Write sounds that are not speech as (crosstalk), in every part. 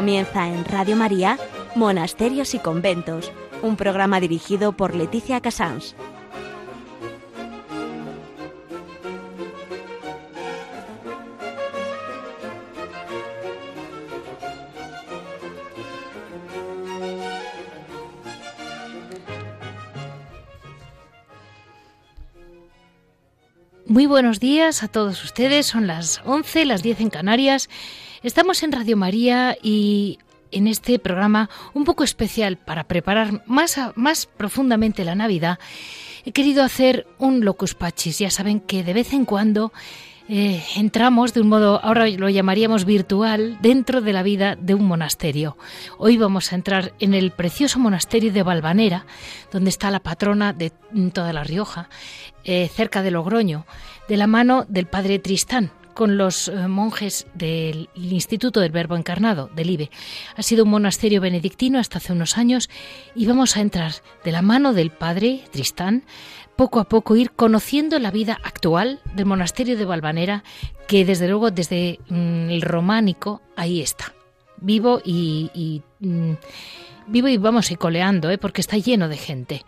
Comienza en Radio María, Monasterios y Conventos, un programa dirigido por Leticia Casans. Muy buenos días a todos ustedes. Son las 11, las 10 en Canarias. Estamos en Radio María y en este programa un poco especial para preparar más, más profundamente la Navidad. He querido hacer un locus pachis. Ya saben que de vez en cuando eh, entramos de un modo, ahora lo llamaríamos virtual, dentro de la vida de un monasterio. Hoy vamos a entrar en el precioso monasterio de Valvanera, donde está la patrona de toda La Rioja, eh, cerca de Logroño, de la mano del padre Tristán, con los eh, monjes del Instituto del Verbo Encarnado, del IBE. Ha sido un monasterio benedictino hasta hace unos años y vamos a entrar de la mano del padre Tristán poco a poco ir conociendo la vida actual del monasterio de Valvanera, que desde luego desde mm, el románico ahí está, vivo y, mm, vivo y vamos y coleando, ¿eh? porque está lleno de gente.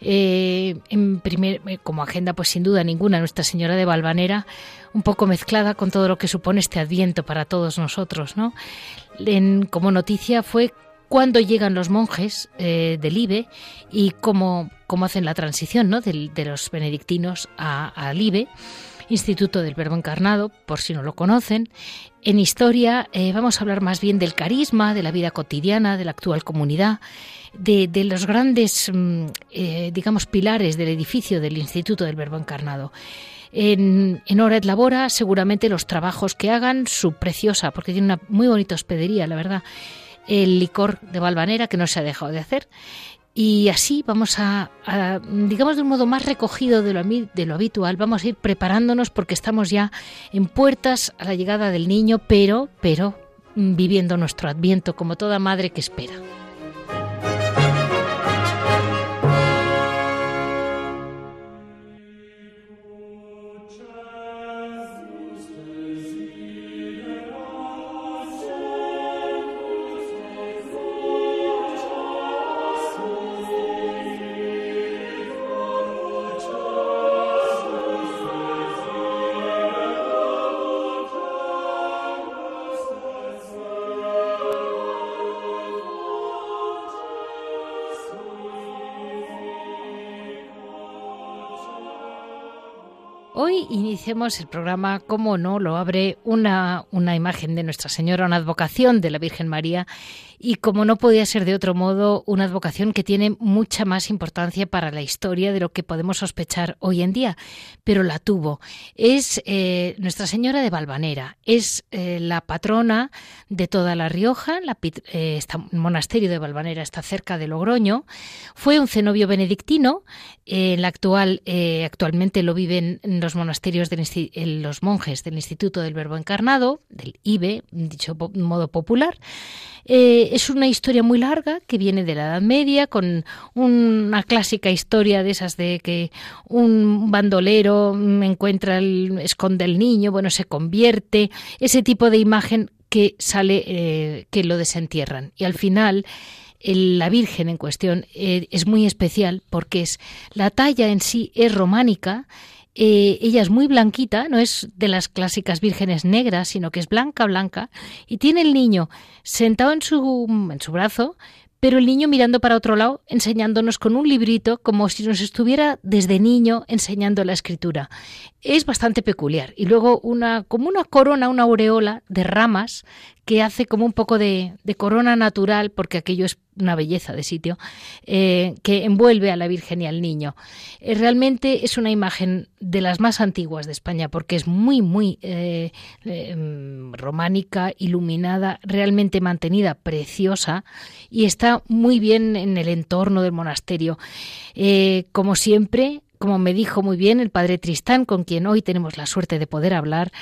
Eh, en primer, eh, como agenda, pues sin duda ninguna, Nuestra Señora de Valvanera, un poco mezclada con todo lo que supone este Adviento para todos nosotros, ¿no? como noticia fue cuándo llegan los monjes eh, del IBE y cómo, cómo, hacen la transición ¿no? de, los benedictinos al IBE. Instituto del Verbo Encarnado, por si no lo conocen. En historia eh, vamos a hablar más bien del carisma, de la vida cotidiana, de la actual comunidad, de, los grandes, mm, eh, digamos, pilares del edificio del Instituto del Verbo Encarnado. En, en Hora et Labora, seguramente los trabajos que hagan, su preciosa, porque tiene una muy bonita hospedería, la verdad, el licor de Valvanera, que no se ha dejado de hacer. Y así vamos a, digamos de un modo más recogido de lo, de lo habitual, vamos a ir preparándonos porque estamos ya en puertas a la llegada del niño, pero, pero mm, viviendo nuestro adviento como toda madre que espera. Iniciemos el programa, como no, lo abre una, una imagen de Nuestra Señora, una advocación de la Virgen María y como no podía ser de otro modo, una advocación que tiene mucha más importancia para la historia de lo que podemos sospechar hoy en día, pero la tuvo. Es eh, Nuestra Señora de Valvanera, es eh, la patrona de toda La Rioja, la, eh, el monasterio de Valvanera está cerca de Logroño, fue un cenobio benedictino, la actual, actualmente lo viven los monasterios de los monjes del Instituto del Verbo Encarnado, del IBE, dicho modo popular, eh, es una historia muy larga que viene de la Edad Media, con una clásica historia de esas de que un bandolero encuentra, el, esconde al niño, bueno, se convierte, ese tipo de imagen que sale, eh, que lo desentierran. Y al final, la Virgen en cuestión eh, es muy especial porque es la talla en sí es románica eh, ella es muy blanquita, no es de las clásicas vírgenes negras, sino que es blanca, blanca, y tiene el niño sentado en su, en su brazo, pero el niño mirando para otro lado, enseñándonos con un librito, como si nos estuviera desde niño enseñando la escritura. Es bastante peculiar. Y luego una, como una corona, una aureola de ramas que hace como un poco de, corona natural, porque aquello es una belleza de sitio, eh, que envuelve a la Virgen y al niño. Eh, realmente es una imagen de las más antiguas de España, porque es muy, muy eh, mm, románica, iluminada, realmente mantenida, preciosa, y está muy bien en el entorno del monasterio. como siempre, como me dijo muy bien el padre Tristán, con quien hoy tenemos la suerte de poder hablar,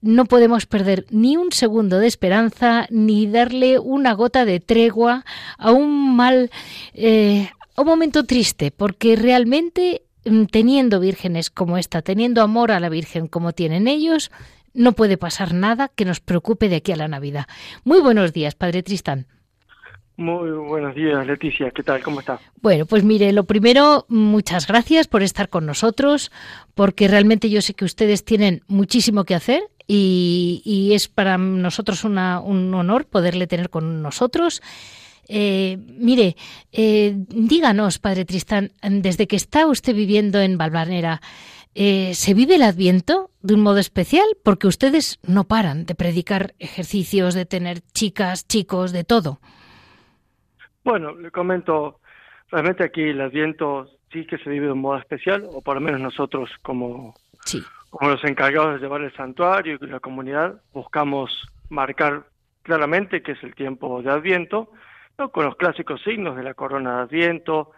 no podemos perder ni un segundo de esperanza ni darle una gota de tregua a un mal, eh, a un momento triste, porque realmente mm, teniendo vírgenes como esta, teniendo amor a la Virgen como tienen ellos, no puede pasar nada que nos preocupe de aquí a la Navidad. Muy buenos días, Padre Tristán. Muy buenos días, Leticia. ¿Qué tal? ¿Cómo está? Bueno, pues mire, lo primero, muchas gracias por estar con nosotros, porque realmente yo sé que ustedes tienen muchísimo que hacer y, es para nosotros un honor poderle tener con nosotros. Eh, mire, eh, díganos, Padre Tristán, desde que está usted viviendo en Valvanera, eh, ¿se vive el Adviento de un modo especial? Porque ustedes no paran de predicar ejercicios, de tener chicas, chicos, de todo. Bueno, le comento, realmente aquí el Adviento sí que se vive de un modo especial, o por lo menos nosotros como, como los encargados de llevar el santuario y la comunidad buscamos marcar claramente que es el tiempo de Adviento, con los clásicos signos de la corona de Adviento,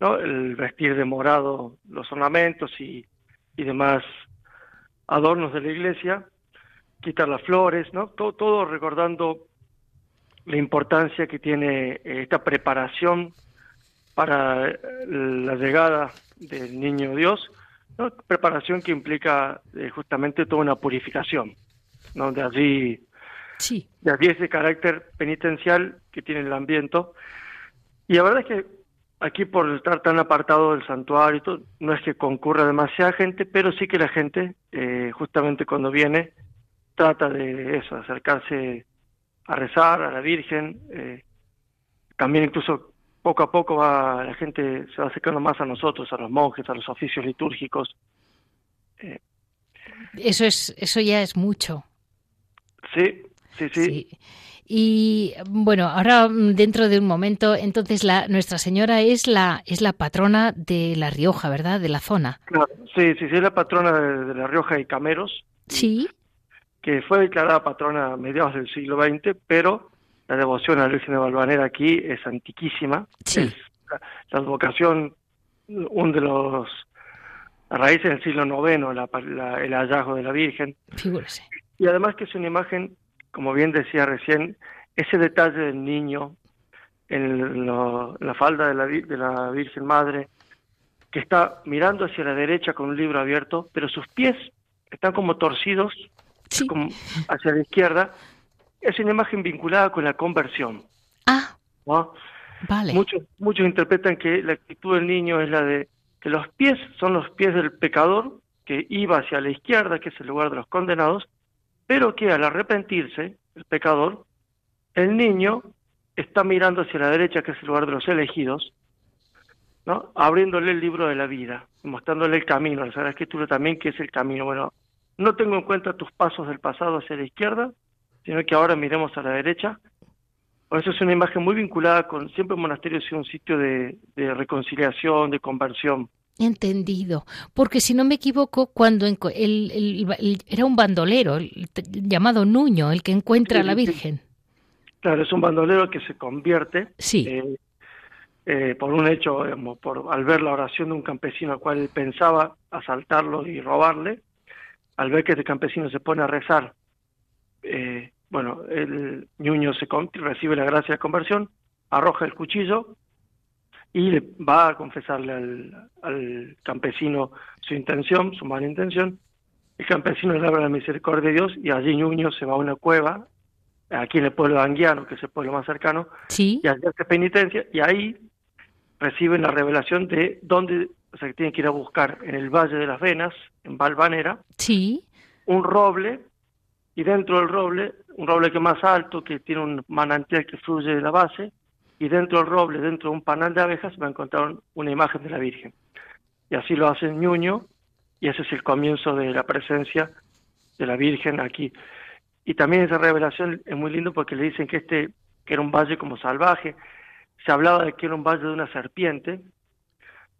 el vestir de morado, los ornamentos y, y demás adornos de la iglesia, quitar las flores, ¿no? todo, todo recordando la importancia que tiene eh, esta preparación para eh, la llegada del niño Dios, ¿no? preparación que implica eh, justamente toda una purificación, ¿no? de allí sí. de allí ese carácter penitencial que tiene el ambiente. Y la verdad es que aquí por estar tan apartado del santuario, no es que concurra demasiada gente, pero sí que la gente, justamente cuando viene, trata de eso, acercarse a rezar a la Virgen. Eh, también incluso poco a poco va, la gente se va acercando más a nosotros, a los monjes, a los oficios litúrgicos. Eh, eso es, eso ya es mucho. Sí, sí, sí, Y bueno, ahora mm, dentro de un momento, entonces la Nuestra Señora es la es la patrona de La Rioja, ¿verdad? De la zona. sí, sí, sí, es la patrona de, de La Rioja y Cameros. Sí que fue declarada patrona a mediados del siglo XX, pero la devoción a la Virgen de Valvanera aquí es antiquísima. Sí. la, advocación, uno de los raíces del siglo IX, el hallazgo de la Virgen. Figúrese. Y además que es una imagen, como bien decía recién, ese detalle del niño en, la falda de la, de la Virgen Madre, que está mirando hacia la derecha con un libro abierto, pero sus pies están como torcidos como hacia la izquierda, es una imagen vinculada con la conversión. Ah, vale. Muchos, muchos interpretan que la actitud del niño es la de que los pies son los pies del pecador, que iba hacia la izquierda, que es el lugar de los condenados, pero que al arrepentirse, el pecador, el niño está mirando hacia la derecha, que es el lugar de los elegidos, ¿no? abriéndole el libro de la vida, mostrándole el camino, la Sagrada Escritura también, que es el camino. Bueno, no tengo en cuenta tus pasos del pasado hacia la izquierda, sino que ahora miremos a la derecha. Por eso es una imagen muy vinculada con, siempre el monasterio ha sido un sitio de, reconciliación, de conversión. Entendido, porque si no me equivoco, cuando era un bandolero llamado Nuño el que encuentra a la Virgen. Claro, es un bandolero que se convierte sí. Eh, eh, por un hecho, por, al ver la oración de un campesino al cual él pensaba asaltarlo y robarle, al ver que este campesino se pone a rezar, eh, bueno, el ñuño se recibe la gracia de conversión, arroja el cuchillo y le va a confesarle al, campesino su intención, su mala intención. El campesino le habla la misericordia de Dios y allí ñuño se va a una cueva, aquí en el pueblo de Anguiano, que es el pueblo más cercano, ¿Sí? y allí hace penitencia y ahí reciben la revelación de dónde o sea que tiene que ir a buscar en el Valle de las Venas, en Valvanera, sí. un roble, y dentro del roble, un roble que es más alto, que tiene un manantial que fluye de la base, y dentro del roble, dentro de un panal de abejas, va a encontrar una imagen de la Virgen. Y así lo hace Ñuño, y ese es el comienzo de la presencia de la Virgen aquí. Y también esa revelación es muy lindo porque le dicen que este, que era un valle como salvaje, se hablaba de que era un valle de una serpiente,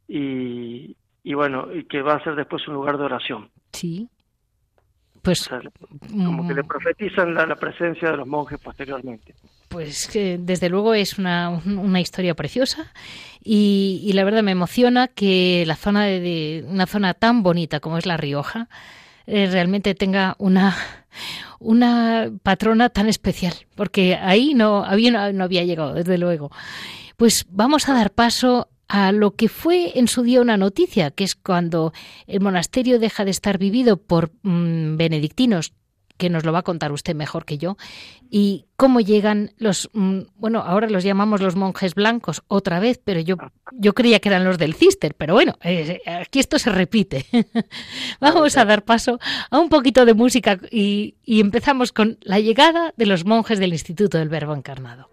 y, y bueno, y que va a ser después un lugar de oración. Sí. Pues como que le mm. profetizan la, presencia de los monjes posteriormente. Pues que desde luego es una, una historia preciosa y, y, la verdad me emociona que la zona de, una zona tan bonita como es La Rioja eh, realmente tenga una una patrona tan especial porque ahí no había no había llegado desde luego. Pues vamos a dar paso a lo que fue en su día una noticia, que es cuando el monasterio deja de estar vivido por mm, benedictinos que nos lo va a contar usted mejor que yo, y cómo llegan los, mm, bueno, ahora los llamamos los monjes blancos otra vez, pero yo, yo creía que eran los del Cister, pero bueno, eh, aquí esto se repite. (laughs) Vamos a dar paso a un poquito de música y, y empezamos con la llegada de los monjes del Instituto del Verbo Encarnado.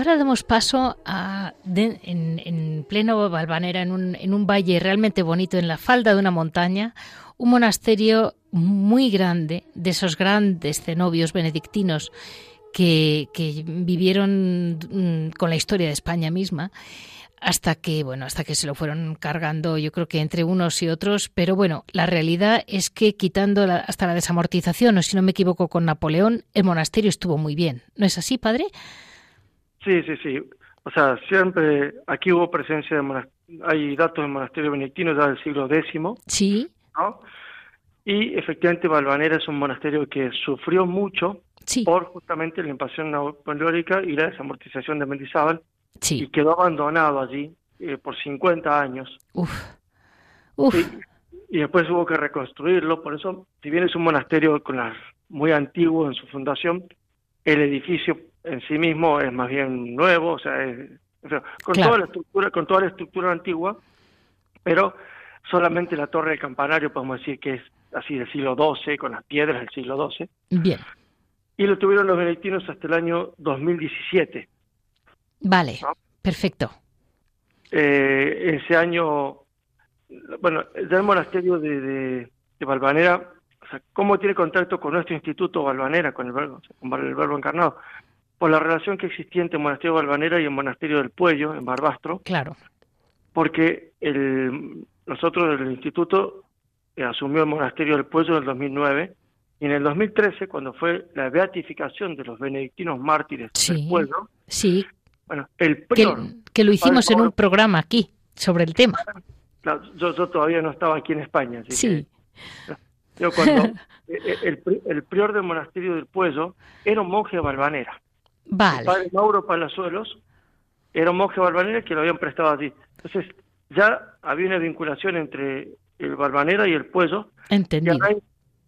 Ahora damos paso a, en, pleno Valvanera, en un, en un valle realmente bonito, en la falda de una montaña, un monasterio muy grande, de esos grandes cenobios benedictinos que, que vivieron mm, con la historia de España misma hasta que bueno hasta que se lo fueron cargando yo creo que entre unos y otros. Pero bueno la realidad es que quitando hasta la desamortización o si no me equivoco con Napoleón el monasterio estuvo muy bien. No es así padre Sí, sí, sí. O sea, siempre aquí hubo presencia de monasterios, hay datos del monasterio benedictino ya del siglo X. Sí. ¿no? Y efectivamente Valvanera es un monasterio que sufrió mucho por justamente la invasión napoleónica y la desamortización de Mendizábal. Sí. Y quedó abandonado allí eh, por 50 años. Uf. Uf. y después hubo que reconstruirlo. Por eso, si bien es un monasterio con las, muy antiguo en su fundación, el edificio en sí mismo es más bien nuevo, o sea, con toda la estructura, con toda la estructura antigua, pero solamente la torre del campanario podemos decir que es así del siglo XII, con las piedras del siglo XII. Bien. Y lo tuvieron los benedictinos hasta el año 2017. Vale, perfecto. Eh, ese año, bueno, ya el monasterio de, de, de Valvanera, o sea, ¿cómo tiene contacto con nuestro instituto Valvanera, con el verbo, con el verbo encarnado? Por la relación que existía entre el monasterio de Balvanera y el monasterio del Puello, en Barbastro. Claro. Porque el, nosotros del instituto eh, asumió el monasterio del Puello en el 2009 y en el 2013, cuando fue la beatificación de los benedictinos mártires del Puello, sí. bueno, el prior, que, lo hicimos en un programa aquí sobre el tema. yo, yo todavía no estaba aquí en España. Así sí. yo cuando (laughs) el, el, prior del monasterio del Puello era un monje de Balvanera. Vale. El padre Mauro Palazuelos era un monje barbanera que lo habían prestado allí. Entonces, ya había una vinculación entre el Barbanera y el Puello. Entendido.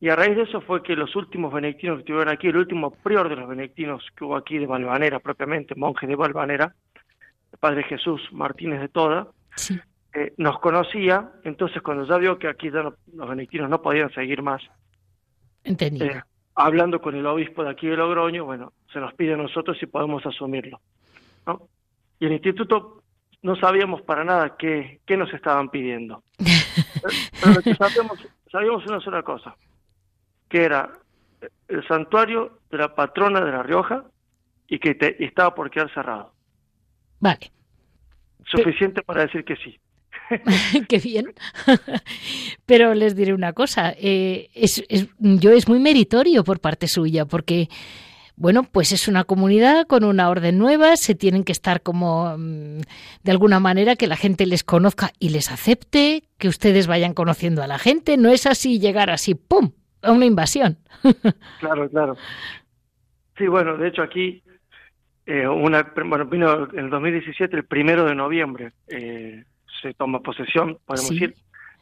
Y a, raíz, de eso fue que los últimos benedictinos que estuvieron aquí, el último prior de los benedictinos que hubo aquí de Valvanera propiamente, monje de Valvanera, el padre Jesús Martínez de Toda, eh, nos conocía, entonces cuando ya vio que aquí ya los benedictinos no podían seguir más, Entendido. Eh, hablando con el obispo de aquí de Logroño, bueno, se nos pide a nosotros si podemos asumirlo. ¿no? Y el instituto no sabíamos para nada qué, qué nos estaban pidiendo. (laughs) Pero lo que sabíamos, sabíamos una sola cosa, que era el santuario de la patrona de La Rioja y que estaba por quedar cerrado. Vale. Suficiente para decir que sí. (laughs) Qué bien. (laughs) Pero les diré una cosa, eh, es, yo es muy meritorio por parte suya, porque bueno, pues es una comunidad con una orden nueva, se tienen que estar como mm, de alguna manera que la gente les conozca y les acepte, que ustedes vayan conociendo a la gente, no es así llegar así, ¡pum!, a una invasión. (laughs) claro, claro. Sí, bueno, de hecho aquí, eh, una, bueno, vino en el 2017, el primero de noviembre, eh, se toma posesión, podemos decir.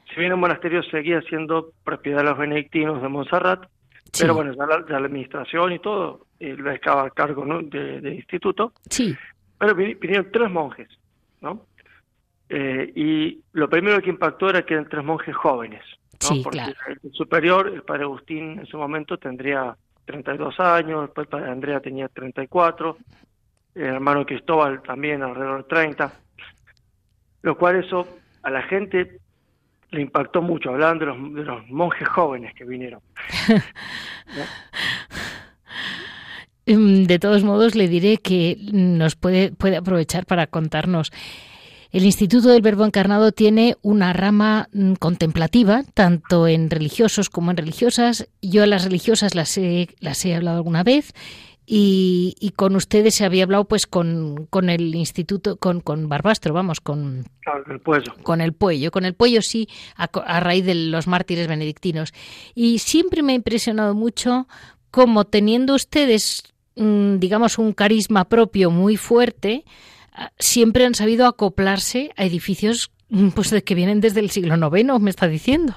Si bien el monasterio seguía siendo propiedad de los benedictinos de Montserrat, pero bueno, ya la, administración y todo eh, lo estaba a cargo del de, instituto. Sí. Pero vinieron tres monjes, ¿no? Eh, y lo primero que impactó era que eran tres monjes jóvenes. Sí, Porque claro. el superior, el padre Agustín, en su momento tendría 32 años, después el padre Andrea tenía 34, el hermano Cristóbal también alrededor de 30 lo cual eso a la gente le impactó mucho, hablaban de los, monjes jóvenes que vinieron. (laughs) Em, de todos modos, le diré que nos puede, puede aprovechar para contarnos. El Instituto del Verbo Encarnado tiene una rama mm, contemplativa, tanto en religiosos como en religiosas. Yo a las religiosas las he, las he hablado alguna vez y, con ustedes se había hablado pues con, con el instituto, con, con Barbastro, vamos, con, el Puello. Con el Puello, con el Puello sí, a, raíz de los mártires benedictinos. Y siempre me ha impresionado mucho cómo teniendo ustedes, mm, digamos, un carisma propio muy fuerte, ah, siempre han sabido acoplarse a edificios mm, pues que vienen desde el siglo IX, me está diciendo.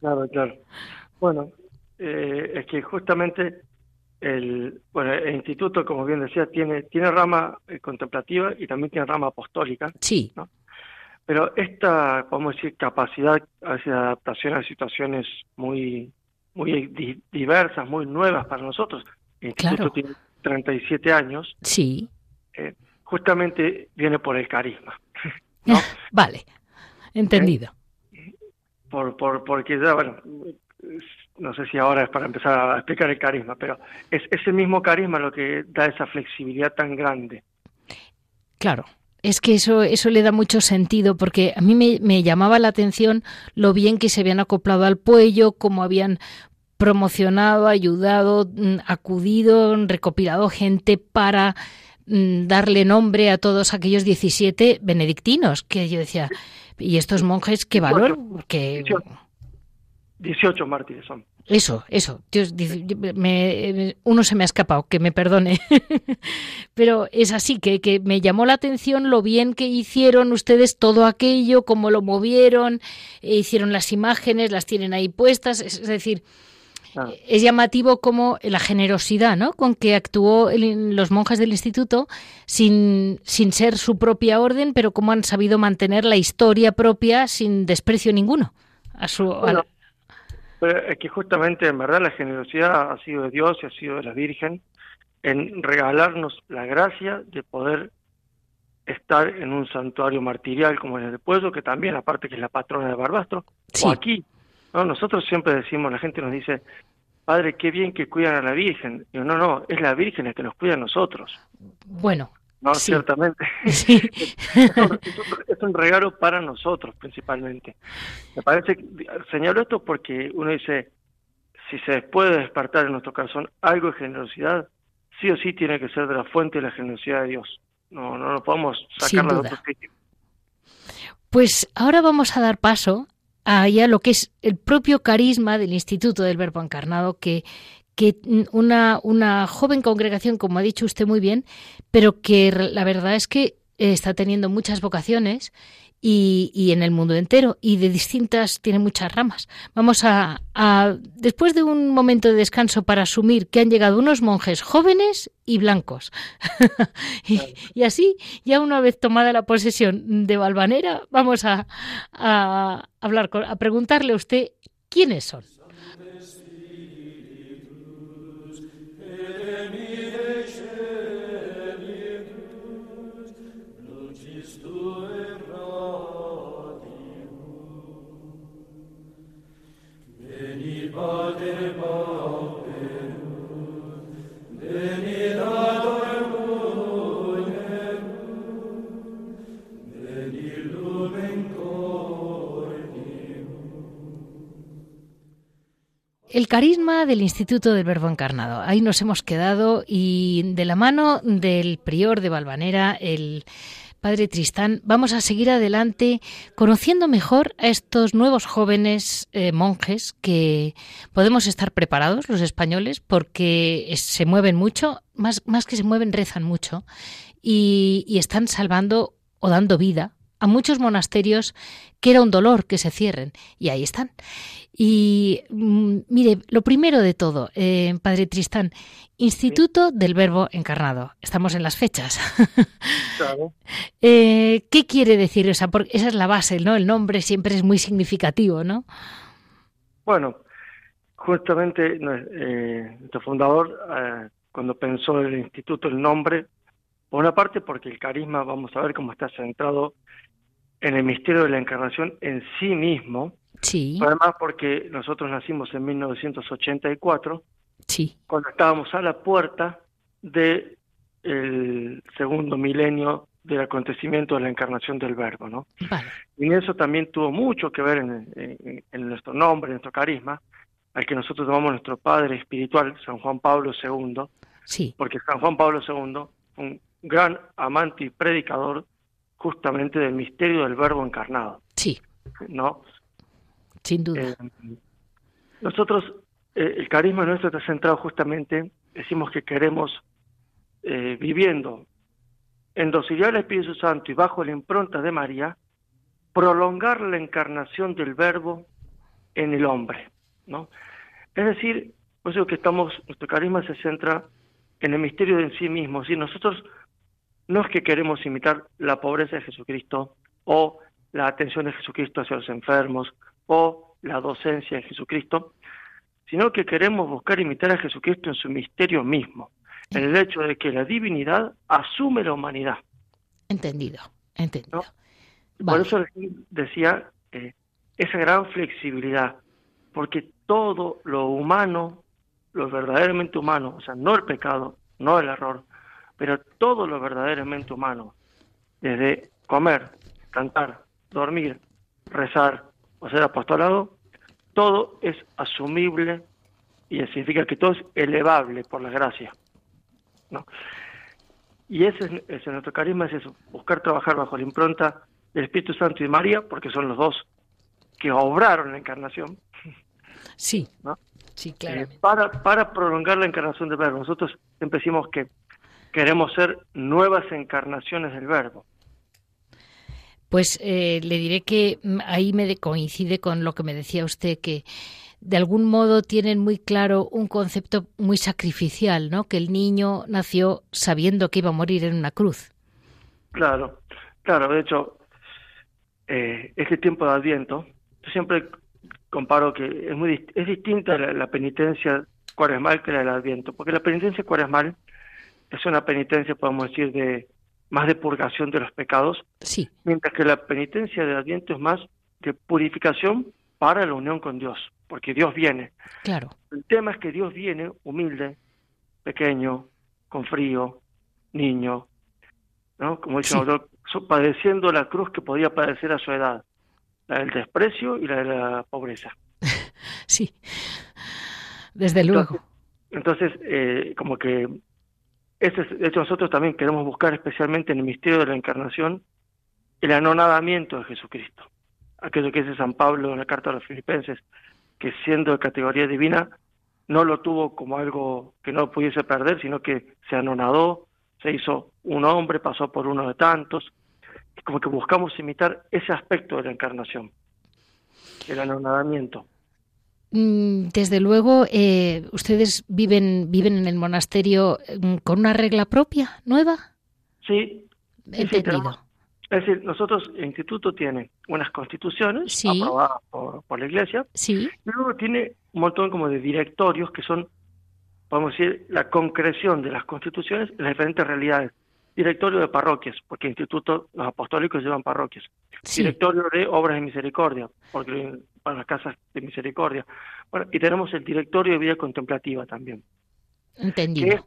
Claro, claro. Bueno, eh, es que justamente el, bueno, el instituto, como bien decía, tiene, tiene rama eh, contemplativa y también tiene rama apostólica. Sí. Pero esta, podemos decir, capacidad de adaptación a situaciones muy, muy diversas, muy nuevas para nosotros. El instituto tiene 37 años. Sí. Eh, justamente viene por el carisma. (laughs) vale, entendido. Por, por, porque ya, bueno, no sé si ahora es para empezar a explicar el carisma, pero es ese mismo carisma lo que da esa flexibilidad tan grande. Claro. Es que eso, eso le da mucho sentido, porque a mí me, me llamaba la atención lo bien que se habían acoplado al puello, cómo habían promocionado, ayudado, mm, acudido, recopilado gente para mm, darle nombre a todos aquellos 17 benedictinos, que yo decía, ¿y estos monjes qué valor? Que... 18 mártires son. Eso, eso. Dios, me, uno se me ha escapado, que me perdone. (laughs) Pero es así, que, que me llamó la atención lo bien que hicieron ustedes todo aquello, cómo lo movieron, e hicieron las imágenes, las tienen ahí puestas. Es, decir, ah. es llamativo como la generosidad ¿no? con que actuó los monjes del instituto sin, sin ser su propia orden, pero cómo han sabido mantener la historia propia sin desprecio ninguno. A su, pero es que justamente, en verdad, la generosidad ha sido de Dios y ha sido de la Virgen en regalarnos la gracia de poder estar en un santuario martirial como el Pueblo, que también, aparte que es la patrona de Barbastro, o aquí. ¿no? Nosotros siempre decimos, la gente nos dice, Padre, qué bien que cuidan a la Virgen. Yo, no, no, es la Virgen la que nos cuida a nosotros. Bueno, no, ciertamente. (laughs) es, un, regalo para nosotros principalmente. Me parece, señalo esto porque uno dice, si se puede despertar en nuestro corazón algo de generosidad, sí o sí tiene que ser de la fuente de la generosidad de Dios. No, no lo podemos sacar de otro sitio. Pues ahora vamos a dar paso a ya lo que es el propio carisma del Instituto del Verbo Encarnado que que una, una joven congregación, como ha dicho usted muy bien, pero que la verdad es que está teniendo muchas vocaciones y, y, en el mundo entero y de distintas tiene muchas ramas. Vamos a, a, después de un momento de descanso para asumir que han llegado unos monjes jóvenes y blancos (laughs) y, y, así ya una vez tomada la posesión de Valvanera vamos a, a hablar a preguntarle a usted quiénes son. El carisma del Instituto del Verbo Encarnado. Ahí nos hemos quedado y de la mano del prior de Valvanera, el Padre Tristán, vamos a seguir adelante conociendo mejor a estos nuevos jóvenes eh, monjes que podemos estar preparados, los españoles, porque se mueven mucho, más, más que se mueven, rezan mucho y, y están salvando o dando vida a muchos monasterios que era un dolor que se cierren y ahí están. Y mm, mire, lo primero de todo, eh, Padre Tristán, Instituto del Verbo Encarnado. Estamos en las fechas. (laughs) Claro. eh, ¿Qué quiere decir? esa? porque esa es la base, ¿no? El nombre siempre es muy significativo, ¿no? Bueno, justamente eh, nuestro fundador, eh, cuando pensó el instituto, el nombre, por una parte porque el carisma, vamos a ver cómo está centrado en el misterio de la encarnación en sí mismo, Sí. Además, porque nosotros nacimos en 1984, sí. cuando estábamos a la puerta del el segundo milenio del acontecimiento de la encarnación del Verbo, ¿no? Y eso también tuvo mucho que ver en, en, nuestro nombre, en nuestro carisma, al que nosotros llamamos nuestro Padre espiritual, San Juan Pablo II, Sí. Porque San Juan Pablo II fue un gran amante y predicador justamente del misterio del verbo encarnado. Sí. ¿No? Sin duda. Eh, nosotros, eh, el carisma nuestro está centrado justamente, decimos que queremos, eh, viviendo en docilidad del Espíritu Santo y bajo la impronta de María, prolongar la encarnación del verbo en el hombre, ¿no? Es decir, por eso que estamos, nuestro carisma se centra en el misterio de en sí mismo, si nosotros no es que queremos imitar la pobreza de Jesucristo o la atención de Jesucristo hacia los enfermos o la docencia de Jesucristo, sino que queremos buscar imitar a Jesucristo en su misterio mismo, en el hecho de que la divinidad asume la humanidad. Entendido, entendido. Por eso decía eh, esa gran flexibilidad, porque todo lo humano, lo verdaderamente humano, o sea, no el pecado, no el error, pero todo lo verdaderamente humano, desde comer, cantar, dormir, rezar o ser apostolado, todo es asumible y significa que todo es elevable por la gracia. ¿no? Y ese es, nuestro carisma, es eso, buscar trabajar bajo la impronta del Espíritu Santo y María, porque son los dos que obraron la encarnación. Sí, sí, claro. Eh, para, para prolongar la encarnación del verbo. Nosotros siempre decimos que queremos ser nuevas encarnaciones del verbo. Pues eh, le diré que ahí me coincide con lo que me decía usted, que de algún modo tienen muy claro un concepto muy sacrificial, ¿no? Que el niño nació sabiendo que iba a morir en una cruz. Claro, claro. De hecho, eh, este tiempo de Adviento, yo siempre comparo que es muy es distinta la, la penitencia cuaresmal que la del Adviento, porque la penitencia cuaresmal es una penitencia, podemos decir, de más de purgación de los pecados, sí. mientras que la penitencia del Adviento es más de purificación para la unión con Dios, porque Dios viene. Claro. El tema es que Dios viene humilde, pequeño, con frío, niño, ¿no? Como dice sí. padeciendo la cruz que podía padecer a su edad, la del desprecio y la de la pobreza. (laughs) sí, desde luego. Entonces, eh, como que este de hecho, nosotros también queremos buscar especialmente en el misterio de la encarnación el anonadamiento de Jesucristo. Aquello que dice San Pablo en la carta a los filipenses, que siendo de categoría divina, no lo tuvo como algo que no pudiese perder, sino que se anonadó, se hizo un hombre, pasó por uno de tantos. Es como que buscamos imitar ese aspecto de la encarnación, el anonadamiento. Mm, desde luego, eh, ¿ustedes viven, viven en el monasterio mm, con una regla propia, nueva? Sí. Entendido. es decir, nosotros, el instituto tiene unas constituciones sí. aprobadas por, por, la Iglesia, sí. y luego tiene un montón como de directorios que son, podemos decir, la concreción de las constituciones en las diferentes realidades. Directorio de parroquias, porque el instituto, los apostólicos llevan parroquias. Sí. Directorio de obras de misericordia, porque para las casas de misericordia. Bueno, y tenemos el directorio de vida contemplativa también. Entendido. Que es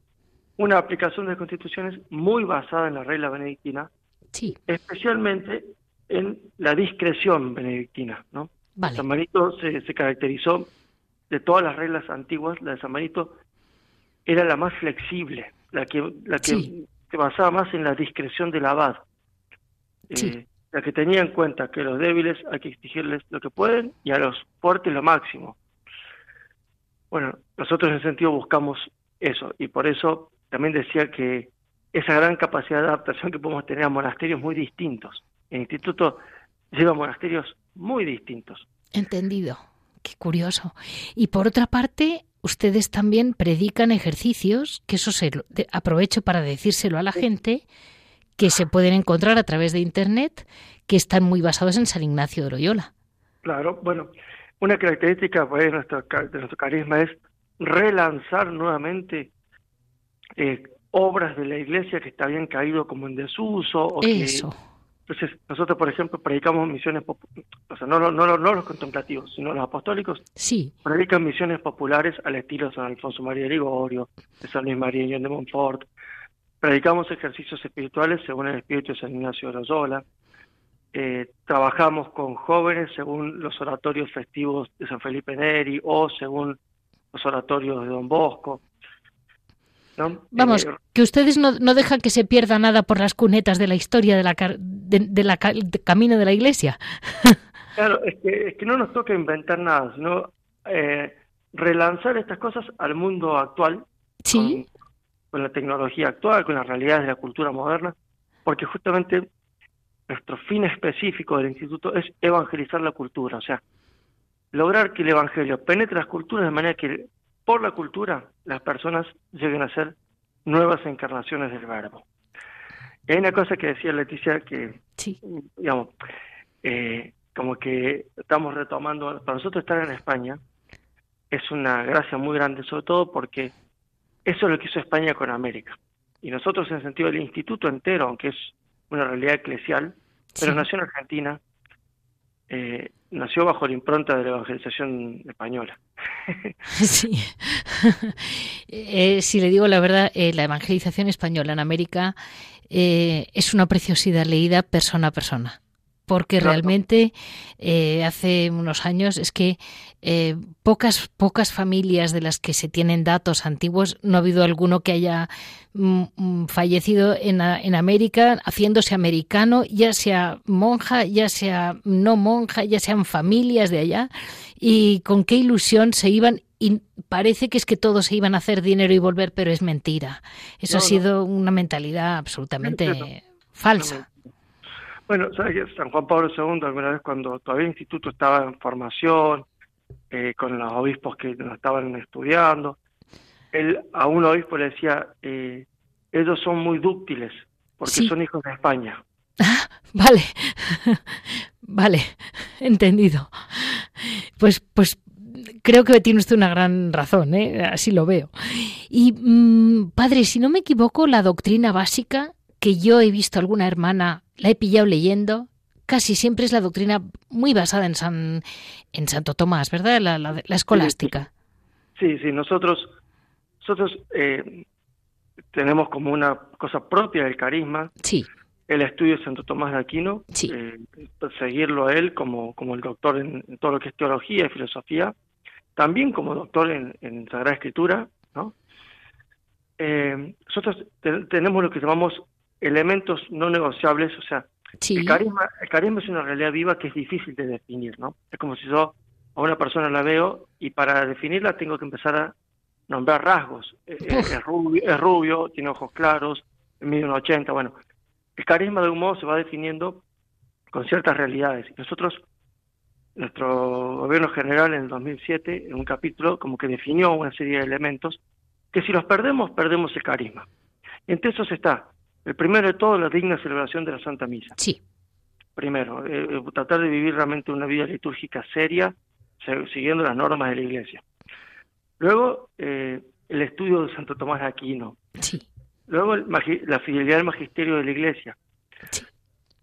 una aplicación de constituciones muy basada en la regla benedictina, sí. especialmente en la discreción benedictina, ¿no? Vale. San Marito se, se caracterizó de todas las reglas antiguas, la de San Marito era la más flexible, la que la que sí. se basaba más en la discreción del abad. Sí. Eh, la que tenía en cuenta que a los débiles hay que exigirles lo que pueden y a los fuertes lo máximo. Bueno, nosotros en ese sentido buscamos eso y por eso también decía que esa gran capacidad de adaptación que podemos tener a monasterios muy distintos. El instituto lleva monasterios muy distintos. Entendido. Qué curioso. Y por otra parte, ustedes también predican ejercicios, que eso se aprovecho para decírselo a la gente, que se pueden encontrar a través de Internet, que están muy basados en San Ignacio de Loyola. Claro, bueno, una característica pues, de, nuestro, de nuestro carisma es relanzar nuevamente eh, obras de la iglesia que habían caído como en desuso. O Eso. Que, entonces, nosotros, por ejemplo, predicamos misiones, o sea, no, no, no, no los contemplativos, sino los apostólicos. Sí. Predican misiones populares al estilo de San Alfonso María de Ligorio, de San Luis María de Montfort, predicamos ejercicios espirituales según el espíritu de San Ignacio de Loyola, eh, trabajamos con jóvenes según los oratorios festivos de San Felipe Neri o según los oratorios de Don Bosco. Vamos, eh, que ustedes no, no, dejan que se pierda nada por las cunetas de la historia de la, de, la camino de la Iglesia. (laughs) Claro, es que, es que no nos toca inventar nada, sino eh, relanzar estas cosas al mundo actual, ¿Sí? con, la tecnología actual, con las realidades de la cultura moderna, porque justamente nuestro fin específico del instituto es evangelizar la cultura, o sea, lograr que el evangelio penetre las culturas de manera que por la cultura las personas lleguen a ser nuevas encarnaciones del verbo. hay una cosa que decía Leticia que, digamos, eh, como que estamos retomando, para nosotros estar en España es una gracia muy grande, sobre todo porque eso es lo que hizo España con América. Y nosotros en el sentido del instituto entero, aunque es una realidad eclesial, pero nació en Argentina, eh, nació bajo la impronta de la evangelización española. (laughs) Sí. (laughs) Eh, si le digo la verdad, eh, la evangelización española en América es una preciosidad leída persona a persona porque realmente eh, hace unos años es que eh, pocas pocas familias de las que se tienen datos antiguos no ha habido alguno que haya mm, mm, fallecido en, en, América haciéndose americano ya sea monja ya sea no monja ya sean familias de allá y con qué ilusión se iban y parece que es que todos se iban a hacer dinero y volver pero es mentira. Eso ha sido una mentalidad absolutamente falsa bueno, ¿sabes que San Juan Pablo II, alguna vez cuando todavía el instituto estaba en formación, eh, con los obispos que nos estaban estudiando, él a un obispo le decía, eh, ellos son muy dúctiles, porque son hijos de España. vale, (laughs) vale, entendido. Pues, pues creo que tiene usted una gran razón, ¿eh? así lo veo. Y, mm, padre, si no me equivoco, la doctrina básica que yo he visto alguna hermana la he pillado leyendo, casi siempre es la doctrina muy basada en, San, en Santo Tomás, ¿verdad? La, la, escolástica. Sí, sí, nosotros, nosotros eh, tenemos como una cosa propia del carisma. Sí. El estudio de Santo Tomás de Aquino, sí. Eh, seguirlo a él como, como el doctor en, todo lo que es teología y filosofía, también como doctor en, en Sagrada Escritura, ¿no? Eh, nosotros tenemos lo que llamamos elementos no negociables, o sea, el, carisma, el carisma es una realidad viva que es difícil de definir, ¿no? Es como si yo a una persona la veo y para definirla tengo que empezar a nombrar rasgos. Eh, eh, es, rubio, es rubio, tiene ojos claros, mide un 80, bueno. El carisma de un modo se va definiendo con ciertas realidades. Nosotros, nuestro gobierno general en el 2007, en un capítulo, como que definió una serie de elementos que si los perdemos, perdemos el carisma. Entre esos está el primero de todo, la digna celebración de la Santa Misa. Sí. Primero, eh, eh, tratar de vivir realmente una vida litúrgica seria, siguiendo las normas de la Iglesia. Luego, eh, el estudio de Santo Tomás de Aquino. Sí. Luego, la fidelidad al magisterio de la Iglesia. Sí.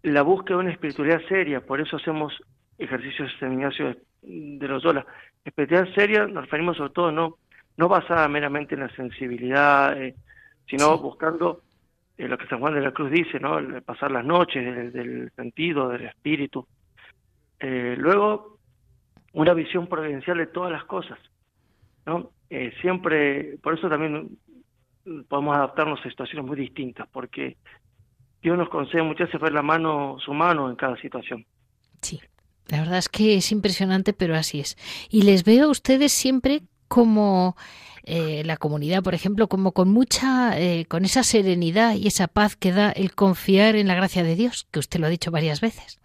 La búsqueda de una espiritualidad seria, por eso hacemos ejercicios de Ignacio de Loyola. Espiritualidad seria nos referimos sobre todo no, no basada meramente en la sensibilidad, sino buscando eh, lo que San Juan de la Cruz dice, ¿no? El pasar las noches del, sentido, del espíritu. Eh, luego, una visión providencial de todas las cosas, ¿no? Eh, siempre, por eso también podemos adaptarnos a situaciones muy distintas, porque Dios nos concede muchas veces ver la mano, su mano en cada situación. Sí, la verdad es que es impresionante, pero así es. Y les veo a ustedes siempre como eh, la comunidad, por ejemplo, como con mucha, eh, con esa serenidad y esa paz que da el confiar en la gracia de Dios, que usted lo ha dicho varias veces.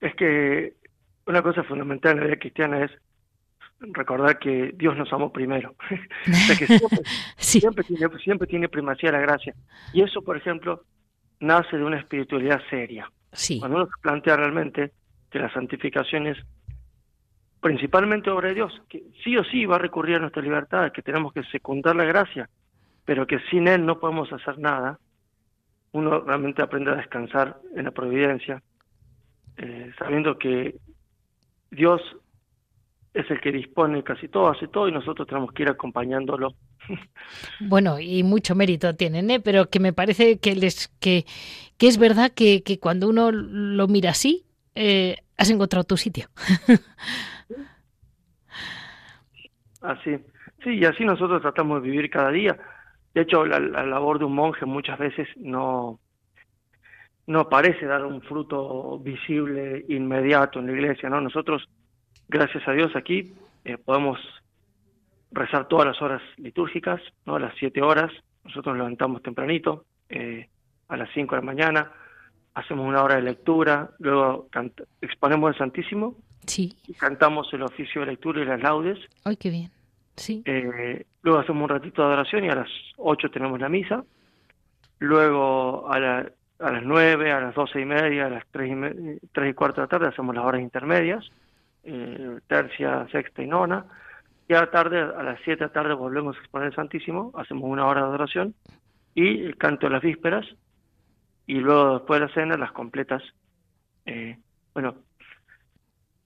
Es que una cosa fundamental en la vida cristiana es recordar que Dios nos amó primero. (laughs) (laughs) siempre, tiene, siempre tiene primacía la gracia. Y eso, por ejemplo, nace de una espiritualidad seria. Sí. Cuando uno se plantea realmente que la santificación es principalmente obra de Dios, que sí o sí va a recurrir a nuestra libertad, que tenemos que secundar la gracia, pero que sin Él no podemos hacer nada, uno realmente aprende a descansar en la providencia, eh, sabiendo que Dios es el que dispone casi todo, hace todo y nosotros tenemos que ir acompañándolo. (laughs) Bueno, y mucho mérito tienen, ¿eh? pero que me parece que les que, que es verdad que, que cuando uno lo mira así, eh, has encontrado tu sitio. (laughs) Así, sí, y así nosotros tratamos de vivir cada día. De hecho, la, labor de un monje muchas veces no, no parece dar un fruto visible inmediato en la iglesia, ¿no? Nosotros, gracias a Dios, aquí eh, podemos rezar todas las horas litúrgicas, ¿no? Las siete horas. Nosotros nos levantamos tempranito, eh, a las cinco de la mañana, hacemos una hora de lectura, luego exponemos el Santísimo, sí. y cantamos el oficio de lectura y las laudes. ¡Ay, qué bien! Sí. Eh, luego hacemos un ratito de adoración y a las ocho tenemos la misa. Luego a, a las nueve, a las doce y media, a las tres y, tres y cuarto de la tarde hacemos las horas intermedias, eh, tercia, sexta y nona. Y a la tarde, a las siete de la tarde volvemos a exponer el Santísimo, hacemos una hora de adoración y el canto de las vísperas y luego después de la cena las completas. Eh, bueno,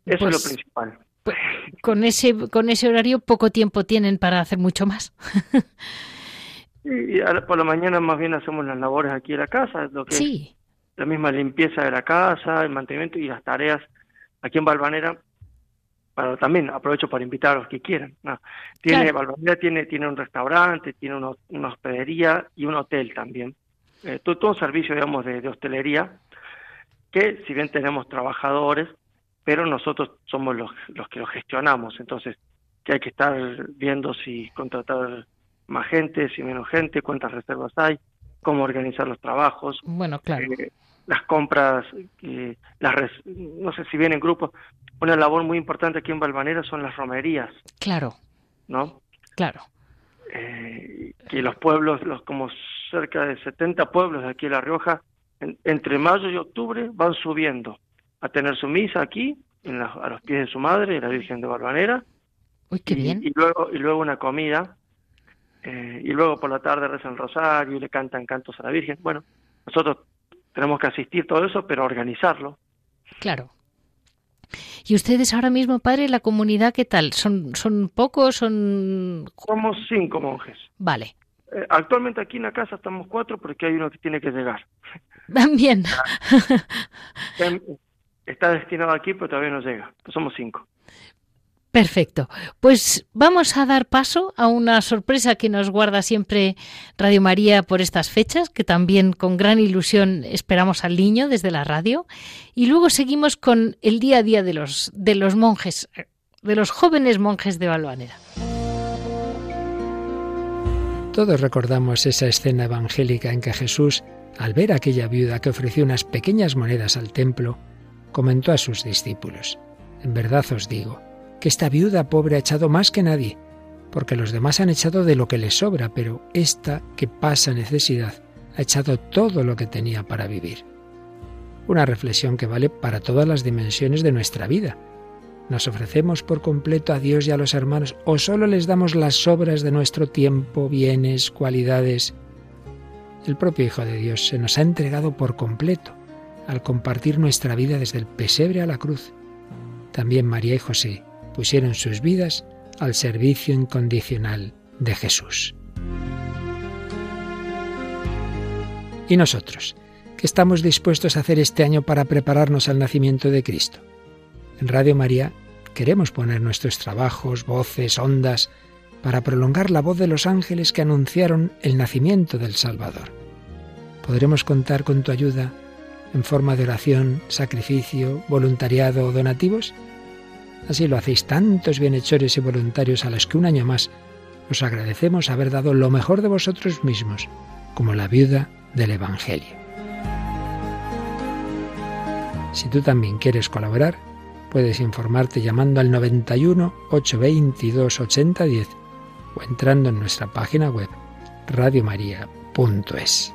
eso es lo pues, principal. Pues, con ese con ese horario poco tiempo tienen para hacer mucho más. (laughs) y, por la mañana más bien hacemos las labores aquí en la casa, lo que sí. la misma limpieza de la casa, el mantenimiento y las tareas aquí en Balvanera. Para, también aprovecho para invitar a los que quieran. tiene Balvanera tiene tiene un restaurante, tiene una hospedería y un hotel también eh, todo, un servicio, digamos, de, hostelería, que si bien tenemos trabajadores, pero nosotros somos los, los que lo gestionamos, entonces que hay que estar viendo si contratar más gente, si menos gente, cuántas reservas hay, cómo organizar los trabajos. Bueno, claro. Eh, las compras, eh, las no sé si vienen grupos. Una labor muy importante aquí en Balvanera son las romerías. Claro. ¿No? Claro. Eh, que los pueblos, los como cerca de 70 pueblos de aquí en La Rioja, entre mayo y octubre van subiendo a tener su misa aquí, en a los pies de su madre, la Virgen de Barbanera. Uy, qué bien. Y, luego, y luego una comida, eh, y luego por la tarde rezan el rosario y le cantan cantos a la Virgen. Bueno, nosotros tenemos que asistir todo eso, pero organizarlo. Claro. ¿Y ustedes ahora mismo, padre, la comunidad qué tal? ¿Son, son pocos? Son... Somos cinco monjes. Vale. Eh, actualmente aquí en la casa estamos cuatro porque hay uno que tiene que llegar. (laughs) Bien. (laughs) Está destinado aquí, pero todavía no llega. somos cinco. Perfecto. Pues vamos a dar paso a una sorpresa que nos guarda siempre Radio María por estas fechas, que también con gran ilusión esperamos al niño desde la radio. Y luego seguimos con el día a día de los, de los monjes, de los jóvenes monjes de Balvanera. Todos recordamos esa escena evangélica en que Jesús, al ver a aquella viuda que ofreció unas pequeñas monedas al templo, comentó a sus discípulos, En verdad os digo, que esta viuda pobre ha echado más que nadie, porque los demás han echado de lo que les sobra, pero esta que pasa necesidad ha echado todo lo que tenía para vivir. Una reflexión que vale para todas las dimensiones de nuestra vida, ¿Nos ofrecemos por completo a Dios y a los hermanos o solo les damos las sobras de nuestro tiempo, bienes, cualidades? El propio Hijo de Dios se nos ha entregado por completo al compartir nuestra vida desde el pesebre a la cruz. También María y José pusieron sus vidas al servicio incondicional de Jesús. ¿Y nosotros? ¿Qué estamos dispuestos a hacer este año para prepararnos al nacimiento de Cristo? En Radio María queremos poner nuestros trabajos, voces, ondas, para prolongar la voz de los ángeles que anunciaron el nacimiento del Salvador. Podremos contar con tu ayuda en forma de oración, sacrificio, voluntariado o donativos. Así lo hacéis tantos bienhechores y voluntarios a los que un año más os agradecemos haber dado lo mejor de vosotros mismos, como la viuda del Evangelio. Si tú también quieres colaborar, Puedes informarte llamando al 91 822 8010 o entrando en nuestra página web radiomaria.es.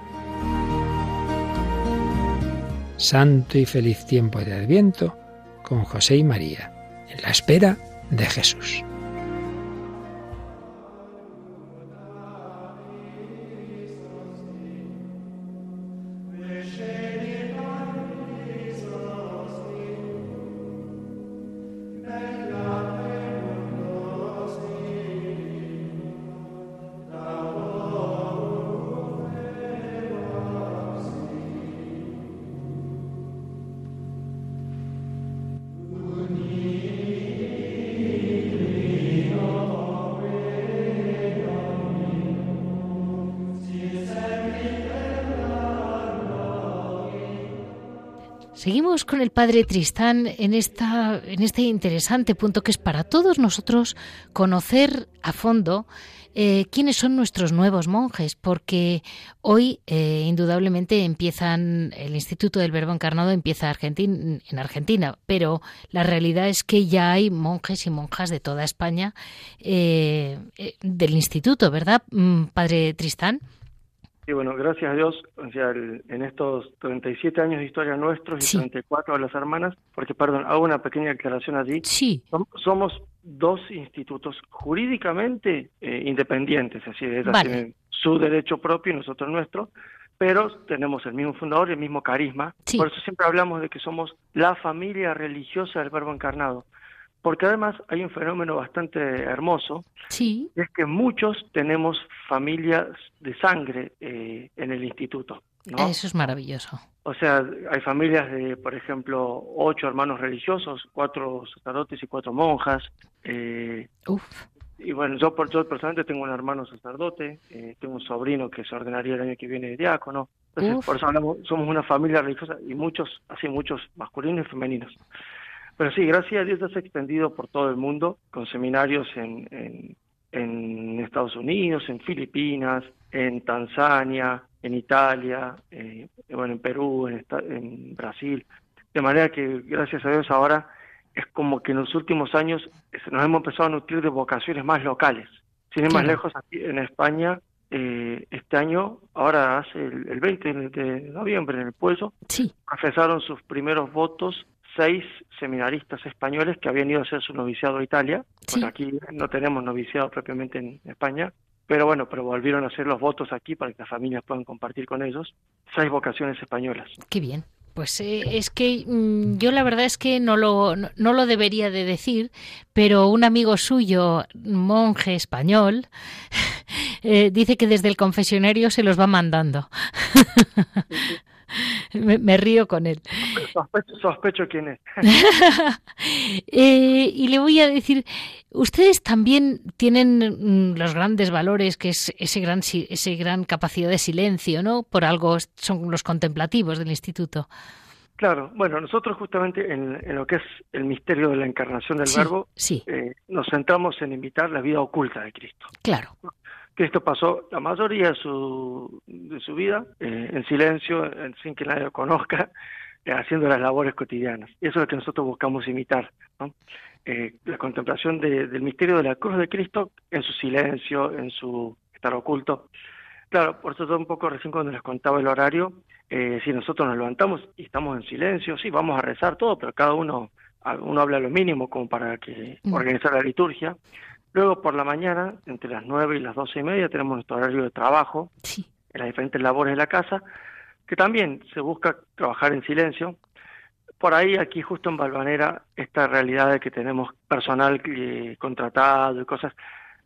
Santo y feliz tiempo de Adviento con José y María, en la espera de Jesús. Padre Tristán en, esta, en este interesante punto que es para todos nosotros conocer a fondo eh, quiénes son nuestros nuevos monjes, porque hoy eh, indudablemente empiezan, el Instituto del Verbo Encarnado empieza en Argentina, pero la realidad es que ya hay monjes y monjas de toda España eh, del Instituto, ¿verdad, mm, Padre Tristán? Sí, bueno, gracias a Dios, o sea, en estos 37 años de historia nuestros y 34 de las hermanas, porque, perdón, hago una pequeña aclaración allí. Sí. Somos dos institutos jurídicamente eh, independientes, es decir, ellas tienen su derecho propio y nosotros nuestro, pero tenemos el mismo fundador y el mismo carisma. Por eso siempre hablamos de que somos la familia religiosa del Verbo encarnado porque además hay un fenómeno bastante hermoso, sí. es que muchos tenemos familias de sangre eh, en el instituto. ¿no? Eso es maravilloso. O sea, hay familias de, por ejemplo, ocho hermanos religiosos, cuatro sacerdotes y cuatro monjas. Eh, Uf. Y bueno, yo, por, yo personalmente tengo un hermano sacerdote, eh, tengo un sobrino que se ordenaría el año que viene de diácono. Entonces, por eso hablamos, somos una familia religiosa y muchos, así muchos masculinos y femeninos. Pero sí, gracias a Dios se ha extendido por todo el mundo, con seminarios en, en, Estados Unidos, en Filipinas, en Tanzania, en Italia, eh, bueno, en Perú, en, en Brasil. De manera que, gracias a Dios, ahora es como que en los últimos años nos hemos empezado a nutrir de vocaciones más locales. Sin ir más lejos, aquí en España, eh, este año, ahora hace el, el, 20 de noviembre en el Pueblo, sí. profesaron sus primeros votos seis seminaristas españoles que habían ido a hacer su noviciado a Italia, porque aquí no tenemos noviciado propiamente en España, pero bueno, pero volvieron a hacer los votos aquí para que las familias puedan compartir con ellos, seis vocaciones españolas. Qué bien. Pues eh, es que mm, yo la verdad es que no lo, no, lo debería de decir, pero un amigo suyo, monje español, (laughs) eh, dice que desde el confesionario se los va mandando. (laughs) (laughs) me, río con él. Sospecho, quién es. (laughs) Eh, y le voy a decir, ustedes también tienen mm, los grandes valores, que es ese gran, ese gran capacidad de silencio, ¿no? Por algo son los contemplativos del instituto. Claro, bueno, nosotros justamente en, lo que es el misterio de la encarnación del Verbo, sí. Eh, nos centramos en invitar la vida oculta de Cristo. Claro. Cristo pasó la mayoría de su, de su vida eh, en silencio, sin que nadie lo conozca, eh, haciendo las labores cotidianas. Eso es lo que nosotros buscamos imitar, eh, la contemplación del misterio de la cruz de Cristo en su silencio, en su estar oculto. Claro, por eso todo un poco recién cuando les contaba el horario, si nosotros nos levantamos y estamos en silencio, sí, vamos a rezar todo, pero cada uno, uno habla lo mínimo como para que mm. organizar la liturgia. Luego por la mañana, entre las nueve y las doce y media, tenemos nuestro horario de trabajo en las diferentes labores de la casa, que también se busca trabajar en silencio. Por ahí, aquí justo en Balvanera, esta realidad de que tenemos personal contratado y cosas,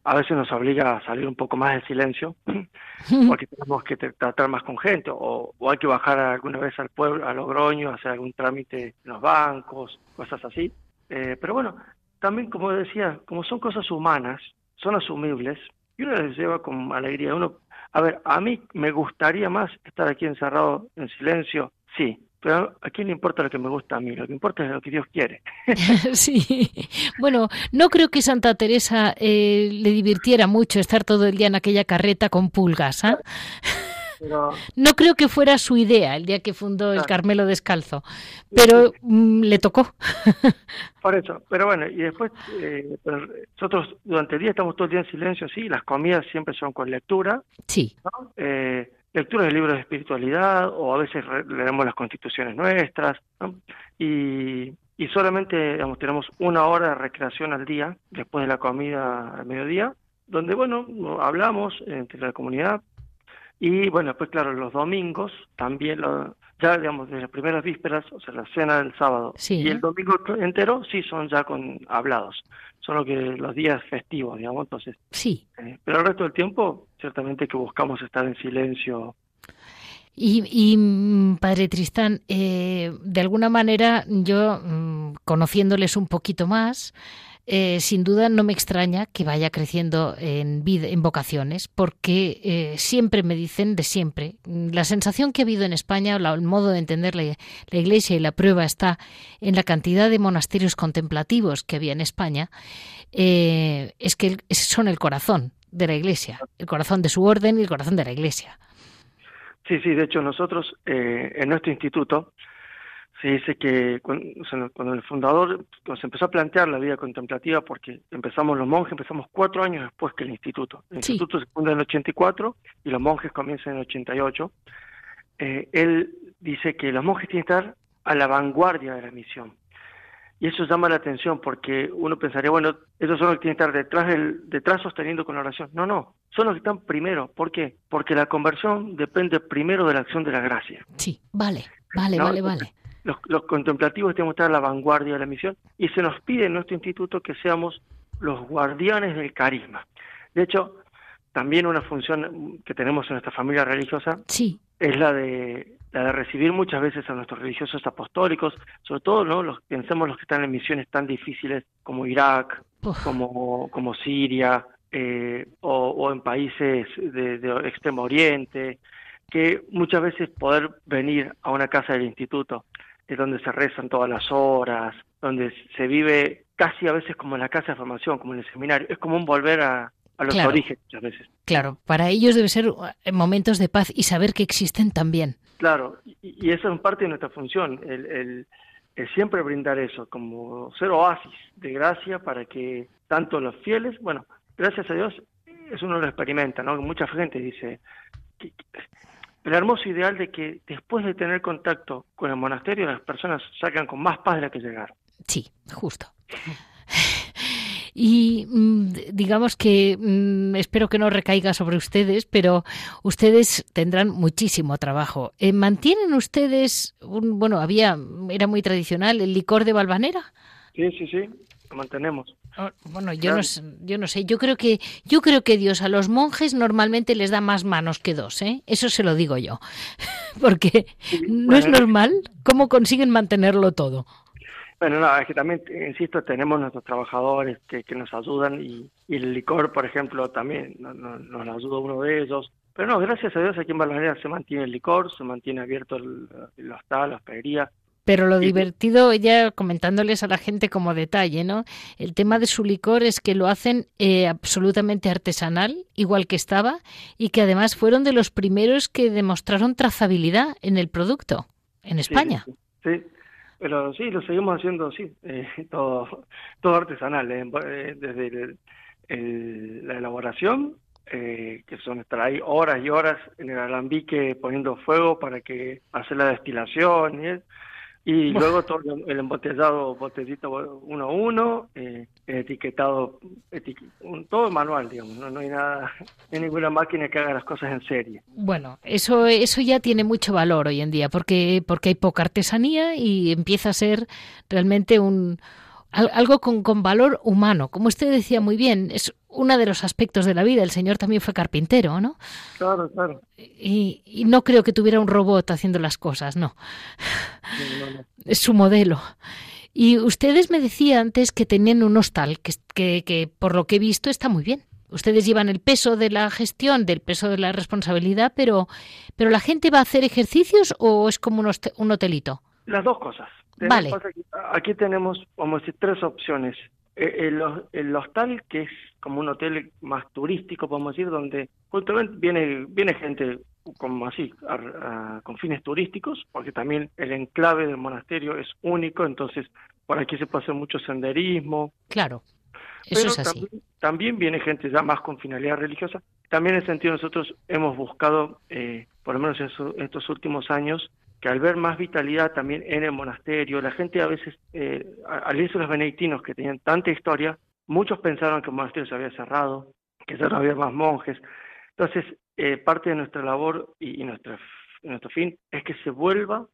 a veces nos obliga a salir un poco más del silencio, (laughs) porque tenemos que tratar más con gente, o, hay que bajar alguna vez al pueblo, a Logroño, hacer algún trámite en los bancos, cosas así. Eh, pero bueno, también, como decía, como son cosas humanas, son asumibles, y uno les lleva con alegría. Uno, a ver, a mí me gustaría más estar aquí encerrado en silencio, sí, pero a quién le importa lo que me gusta a mí, lo que importa es lo que Dios quiere. (laughs) sí, bueno, no creo que Santa Teresa eh, le divirtiera mucho estar todo el día en aquella carreta con pulgas, ¿ah? No creo que fuera su idea el día que fundó el Carmelo Descalzo, pero mm, le tocó. (laughs) Por eso, pero bueno, y después eh, nosotros durante el día estamos todo el día en silencio, sí, las comidas siempre son con lectura. Sí. Eh, lectura de libros de espiritualidad o a veces leemos las constituciones nuestras y, y solamente digamos, tenemos una hora de recreación al día después de la comida al mediodía donde bueno hablamos entre la comunidad y bueno, pues claro, los domingos también, lo, ya digamos, de las primeras vísperas, o sea, la cena del sábado y el domingo entero, sí son ya con hablados. Son lo que los días festivos, digamos, entonces. Sí. Eh, pero el resto del tiempo, ciertamente que buscamos estar en silencio. Y, y mm, padre Tristán, eh, de alguna manera yo, mm, conociéndoles un poquito más, eh, sin duda no me extraña que vaya creciendo en, en vocaciones, porque eh, siempre me dicen de siempre, la sensación que ha habido en España, el modo de entender la, Iglesia y la prueba está en la cantidad de monasterios contemplativos que había en España, eh, es que son el corazón de la Iglesia, el corazón de su orden y el corazón de la Iglesia. Sí, sí, de hecho nosotros en nuestro instituto se dice que cuando, el fundador cuando se empezó a plantear la vida contemplativa, porque empezamos los monjes, empezamos cuatro años después que el instituto. El instituto se funda en el 84 y los monjes comienzan en el 88. Eh, él dice que los monjes tienen que estar a la vanguardia de la misión. Y eso llama la atención porque uno pensaría, bueno, esos son los que tienen que estar detrás, del, detrás sosteniendo con la oración. No, no, son los que están primero. ¿Por qué? Porque la conversión depende primero de la acción de la gracia. Sí, vale, vale, vale, vale los, contemplativos tenemos que estar a la vanguardia de la misión y se nos pide en nuestro instituto que seamos los guardianes del carisma. De hecho, también una función que tenemos en nuestra familia religiosa es la de la de recibir muchas veces a nuestros religiosos apostólicos, sobre todo no los pensemos los que están en misiones tan difíciles como Irak, como como Siria eh, o, en países de, de Extremo Oriente, que muchas veces poder venir a una casa del instituto es donde se rezan todas las horas, donde se vive casi a veces como en la casa de formación, como en el seminario. Es como un volver a, los orígenes muchas veces. Claro, para ellos debe ser eh, momentos de paz y saber que existen también. Claro, y, eso es parte de nuestra función, el, siempre brindar eso, como ser oasis de gracia para que tanto los fieles, bueno, gracias a Dios, eso uno lo experimenta, ¿no? Mucha gente dice, el hermoso ideal de que después de tener contacto con el monasterio las personas salgan con más paz de la que llegaron. Sí, justo. Y mm, digamos que mm, espero que no recaiga sobre ustedes, pero ustedes tendrán muchísimo trabajo. Eh, ¿Mantienen ustedes, un, bueno, había, era muy tradicional, el licor de Valvanera? Sí, sí, sí, mantenemos. Ah, bueno, yo no, yo no sé, yo creo que yo creo que Dios a los monjes normalmente les da más manos que dos, ¿eh? Eso se lo digo yo. (laughs) Porque no es normal cómo consiguen mantenerlo todo. Bueno, no, es que también, insisto, tenemos nuestros trabajadores que, que nos ayudan y, el licor, por ejemplo, también nos ayuda uno de ellos. Pero no, gracias a Dios aquí en Barcelona se mantiene el licor, se mantiene abierto el, el hostal, la hospedería, pero lo divertido, ya comentándoles a la gente como detalle, ¿no? El tema de su licor es que lo hacen eh, absolutamente artesanal, igual que estaba, y que además fueron de los primeros que demostraron trazabilidad en el producto, en España. Sí, pero sí, lo seguimos haciendo, sí, eh, (laughs) todo, todo artesanal, eh, desde la elaboración que son estar ahí horas y horas en el alambique poniendo fuego para que hacer la destilación y y luego todo el embotellado, botellito uno a uno, eh, etiquetado, todo manual, digamos, ¿no? hay nada, (laughs) no hay ninguna máquina que haga las cosas en serie. Bueno, eso, eso ya tiene mucho valor hoy en día, porque, porque hay poca artesanía y empieza a ser realmente un, algo con, con, valor humano. Como usted decía muy bien, es uno de los aspectos de la vida. El señor también fue carpintero, ¿no? Claro, claro. Y, y no creo que tuviera un robot haciendo las cosas, no. Es su modelo. Y ustedes me decían antes que tenían un hostal, que, que, que por lo que he visto está muy bien. Ustedes llevan el peso de la gestión, del peso de la responsabilidad, pero, pero ¿la gente va a hacer ejercicios o es como un, un hotelito? Las dos cosas. Vale. Aquí, tenemos, vamos a decir, tres opciones. Eh, el, el, hostal, que es como un hotel más turístico, podemos decir, donde justamente viene, viene gente como así, con fines turísticos, porque también el enclave del monasterio es único, entonces por aquí se puede hacer mucho senderismo. Claro, eso es así. También, viene gente ya más con finalidad religiosa. También en ese sentido nosotros hemos buscado, eh, por lo menos en estos últimos años, que al ver más vitalidad también en el monasterio, la gente a veces, eh, al irse los benedictinos que tenían tanta historia, muchos pensaron que el monasterio se había cerrado, que ya no había más monjes. Entonces, eh, parte de nuestra labor y, y nuestro fin es que se vuelva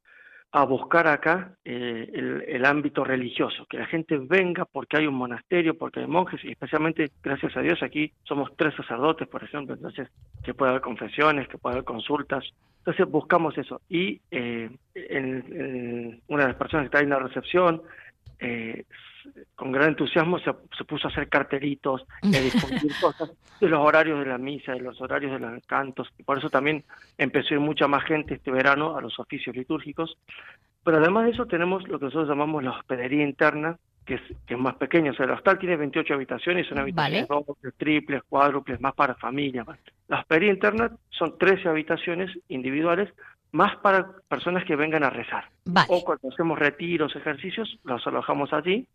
a buscar acá eh, el, ámbito religioso, que la gente venga porque hay un monasterio, porque hay monjes, y especialmente, gracias a Dios, aquí somos tres sacerdotes, por ejemplo, entonces que puede haber confesiones, que puede haber consultas. Entonces buscamos eso. Y eh, una de las personas que está ahí en la recepción eh, con gran entusiasmo se, puso a hacer cartelitos, (laughs) a difundir cosas de los horarios de la misa, de los horarios de los cantos, y por eso también empezó a ir mucha más gente este verano a los oficios litúrgicos. Pero además de eso tenemos lo que nosotros llamamos la hospedería interna, que es, que es más pequeño. O sea, el hostal tiene 28 habitaciones, son habitaciones dobles, triples, cuádruples, más para familias. La hospedería interna son 13 habitaciones individuales, más para personas que vengan a rezar. O cuando hacemos retiros, ejercicios, los alojamos allí,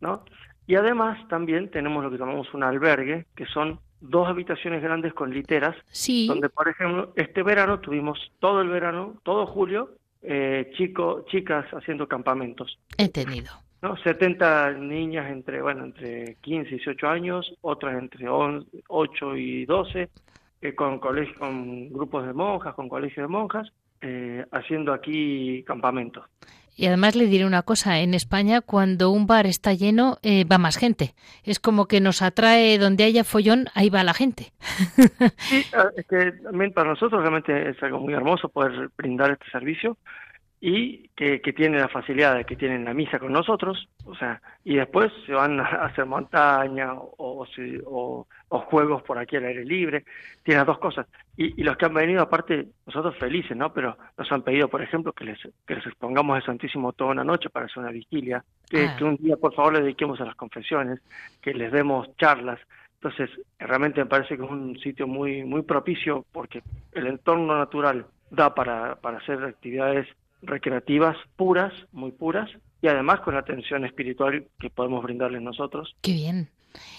¿no? Y además también tenemos lo que llamamos un albergue, que son dos habitaciones grandes con literas, sí. donde, por ejemplo, este verano tuvimos todo el verano, todo julio, eh, chico, chicas haciendo campamentos. Entendido. ¿no? 70 niñas entre, bueno, entre 15 y 18 años, otras entre 8 y 12, eh, con, colegio, con grupos de monjas, con colegios de monjas, eh, haciendo aquí campamentos. Y además le diré una cosa, en España cuando un bar está lleno eh, va más gente. Es como que nos atrae donde haya follón, ahí va la gente. Sí, es que también para nosotros realmente es algo muy hermoso poder brindar este servicio y que, que tiene la facilidad de que tienen la misa con nosotros, o sea, y después se van a (laughs) hacer montaña o, o, o, juegos por aquí al aire libre, tiene las dos cosas. Y, y, los que han venido, aparte, nosotros felices, ¿no? Pero nos han pedido, por ejemplo, que les, que les expongamos el Santísimo toda una noche para hacer una vigilia, que, ah. que un día, por favor, le dediquemos a las confesiones, que les demos charlas, entonces, realmente me parece que es un sitio muy muy propicio porque el entorno natural da para, para hacer actividades recreativas puras, muy puras, y además con la atención espiritual que podemos brindarles nosotros. Qué bien.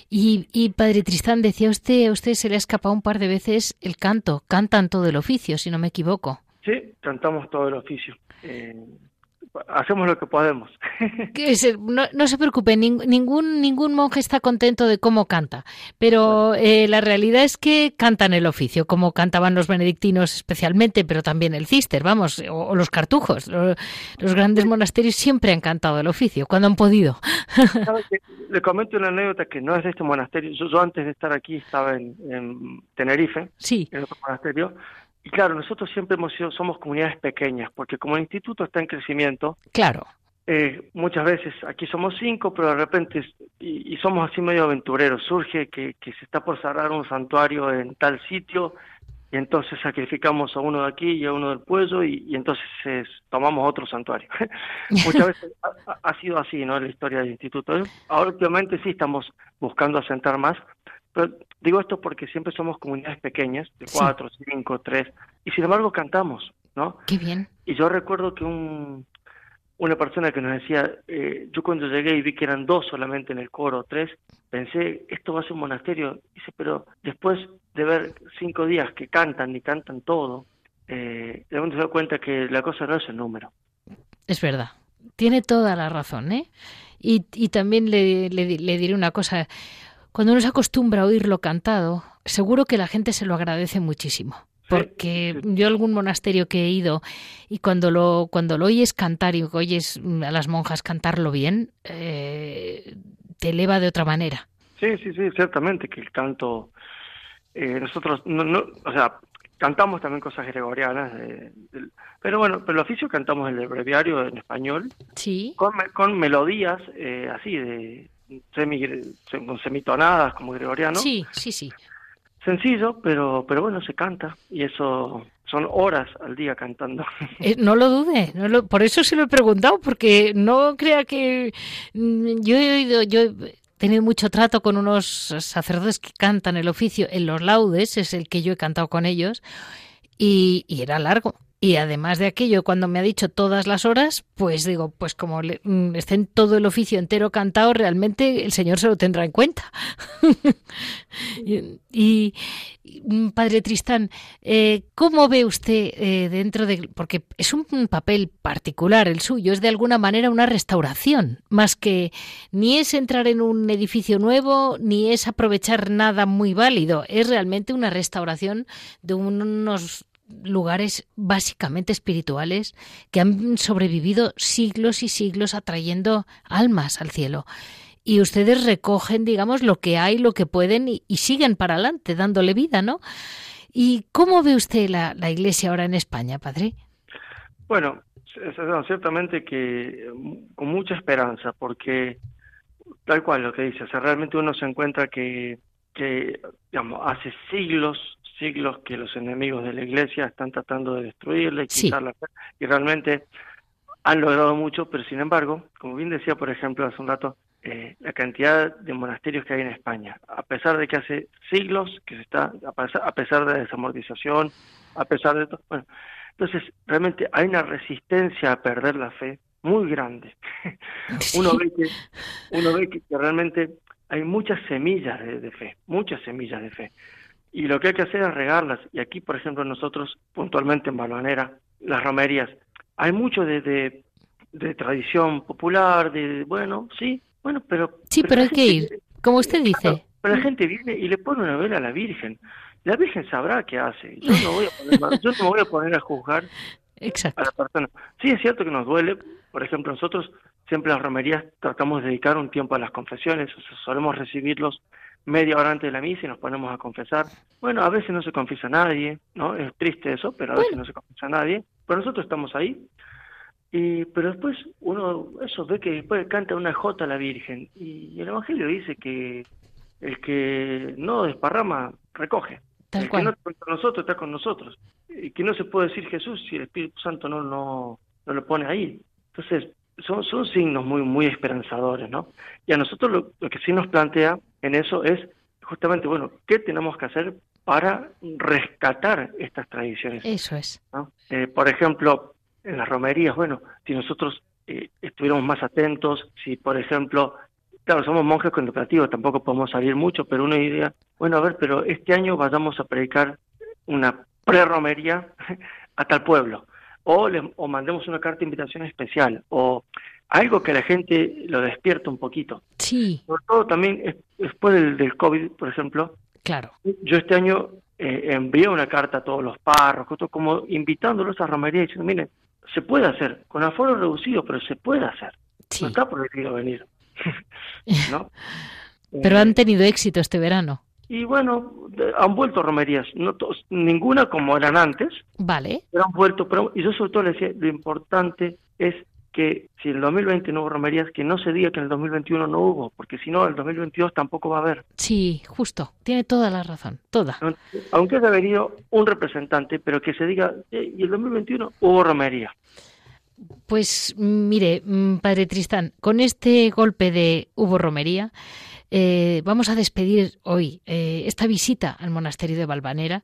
Y, y Padre Tristán, decía usted, a usted se le ha escapado un par de veces el canto. Cantan todo el oficio, si no me equivoco. Sí, cantamos todo el oficio. Eh, hacemos lo que podemos. (laughs) no, se preocupe, ningún, ningún monje está contento de cómo canta, pero eh, la realidad es que cantan el oficio, como cantaban los benedictinos especialmente, pero también el cister, vamos, o, los cartujos. Los, grandes monasterios siempre han cantado el oficio, cuando han podido. (laughs) Le comento una anécdota que no es de este monasterio. Yo, antes de estar aquí estaba en, en Tenerife, sí. en otro monasterio, y claro, nosotros siempre hemos sido, somos comunidades pequeñas, porque como el instituto está en crecimiento, claro. Eh, muchas veces aquí somos cinco, pero de repente, y, somos así medio aventureros, surge que, que, se está por cerrar un santuario en tal sitio, y entonces sacrificamos a uno de aquí y a uno del pueblo, y, entonces tomamos otro santuario. (laughs) muchas veces ha, sido así, ¿no? La historia del instituto. Ahora últimamente sí estamos buscando asentar más, pero digo esto porque siempre somos comunidades pequeñas, de cuatro, cinco, tres, y sin embargo cantamos, ¿no? Qué bien. Y yo recuerdo que un, una persona que nos decía, eh, yo cuando llegué y vi que eran dos solamente en el coro, tres, pensé, esto va a ser un monasterio. Dice, pero después de ver cinco días que cantan y cantan todo, eh, de se da cuenta que la cosa no es el número. Es verdad. Tiene toda la razón, ¿eh? Y, y también le, le, le diré una cosa. Cuando uno se acostumbra a oírlo cantado, seguro que la gente se lo agradece muchísimo. Porque yo algún monasterio que he ido y cuando lo cuando lo oyes cantar y oyes a las monjas cantarlo bien, eh, te eleva de otra manera. Sí, sí, sí, ciertamente que el canto eh, nosotros no, no, o sea, cantamos también cosas gregorianas, pero bueno, pero el oficio cantamos el breviario en español, sí, con, con melodías eh, así de semi, semitonadas como gregoriano. Sí, sí, sí. Sencillo, pero, pero bueno, se canta y eso son horas al día cantando. (laughs) Eh, no lo dude, no por eso se lo he preguntado, porque no crea que mm, yo he oído, yo he tenido mucho trato con unos sacerdotes que cantan el oficio en los laudes, es el que yo he cantado con ellos, y era largo. Y además de aquello, cuando me ha dicho todas las horas, pues digo, pues como le, mm, estén todo el oficio entero cantado, realmente el Señor se lo tendrá en cuenta. (laughs) y, mm, Padre Tristán, eh, ¿cómo ve usted eh, dentro de... porque es un papel particular el suyo, es de alguna manera una restauración, más que ni es entrar en un edificio nuevo, ni es aprovechar nada muy válido, es realmente una restauración de unos lugares básicamente espirituales que han sobrevivido siglos y siglos atrayendo almas al cielo. Y ustedes recogen, digamos, lo que hay, lo que pueden y, siguen para adelante, dándole vida, ¿no? ¿Y cómo ve usted la, la, iglesia ahora en España, padre? Bueno, ciertamente que con mucha esperanza, porque tal cual lo que dice, o sea, realmente uno se encuentra que, que digamos, hace siglos, siglos que los enemigos de la iglesia están tratando de destruirla y quitarla, y realmente han logrado mucho, pero sin embargo, como bien decía, por ejemplo, hace un rato, eh, la cantidad de monasterios que hay en España, a pesar de que hace siglos que se está, a pesar, de la desamortización, a pesar de todo, bueno, entonces realmente hay una resistencia a perder la fe muy grande. (laughs) uno ve que, uno ve que, realmente hay muchas semillas de, fe, muchas semillas de fe. Y lo que hay que hacer es regarlas. Y aquí, por ejemplo, nosotros, puntualmente en Balvanera, las romerías, hay mucho de, de, tradición popular, de, bueno, sí, bueno, pero... Sí, pero, hay que ir, como usted dice. pero la gente viene y le pone una vela a la Virgen. La Virgen sabrá qué hace. Yo no, voy a yo no me voy a poner a juzgar Exacto. a la persona. Sí, es cierto que nos duele. Por ejemplo, nosotros siempre en las romerías tratamos de dedicar un tiempo a las confesiones. O sea, solemos recibirlos media hora antes de la misa y nos ponemos a confesar. Bueno, a veces no se confiesa nadie, ¿no? Es triste eso, pero a veces no se confiesa nadie. Pero nosotros estamos ahí. Y, pero después uno eso ve que después canta una jota a la Virgen y el Evangelio dice que el que no desparrama recoge. el que no está con nosotros está con nosotros. Y que no se puede decir Jesús si el Espíritu Santo no, no, no lo pone ahí. Entonces, son, son signos muy, muy esperanzadores, ¿no? Y a nosotros lo, lo que sí nos plantea en eso es justamente, bueno, ¿qué tenemos que hacer para rescatar estas tradiciones? Eso es. Eh, por ejemplo, en las romerías, bueno, si nosotros eh, estuviéramos más atentos, si por ejemplo, claro, somos monjes contemplativos, tampoco podemos salir mucho, pero una idea, bueno, a ver, pero este año vayamos a predicar una pre-romería (laughs) a tal pueblo, o, o mandemos una carta de invitación especial, o algo que la gente lo despierta un poquito. Sí. Sobre todo también después del, del COVID, por ejemplo. Claro. Yo este año eh, envié una carta a todos los párrocos, como invitándolos a romería diciendo, miren, se puede hacer, con aforo reducido, pero se puede hacer. No está prohibido venir. (laughs) ¿no? (laughs) pero han tenido éxito este verano. Y bueno, han vuelto romerías, no ninguna como eran antes. Vale. Pero han vuelto, pero y yo sobre todo le decía, lo importante es que si en el 2020 no hubo romerías, que no se diga que en el 2021 no hubo, porque si no, en el 2022 tampoco va a haber. Sí, justo, tiene toda la razón, toda. Aunque haya venido un representante, pero que se diga, eh, y el 2021 hubo romería. Pues mire, mm, padre Tristán, con este golpe de hubo romería, eh, vamos a despedir hoy eh, esta visita al monasterio de Valvanera,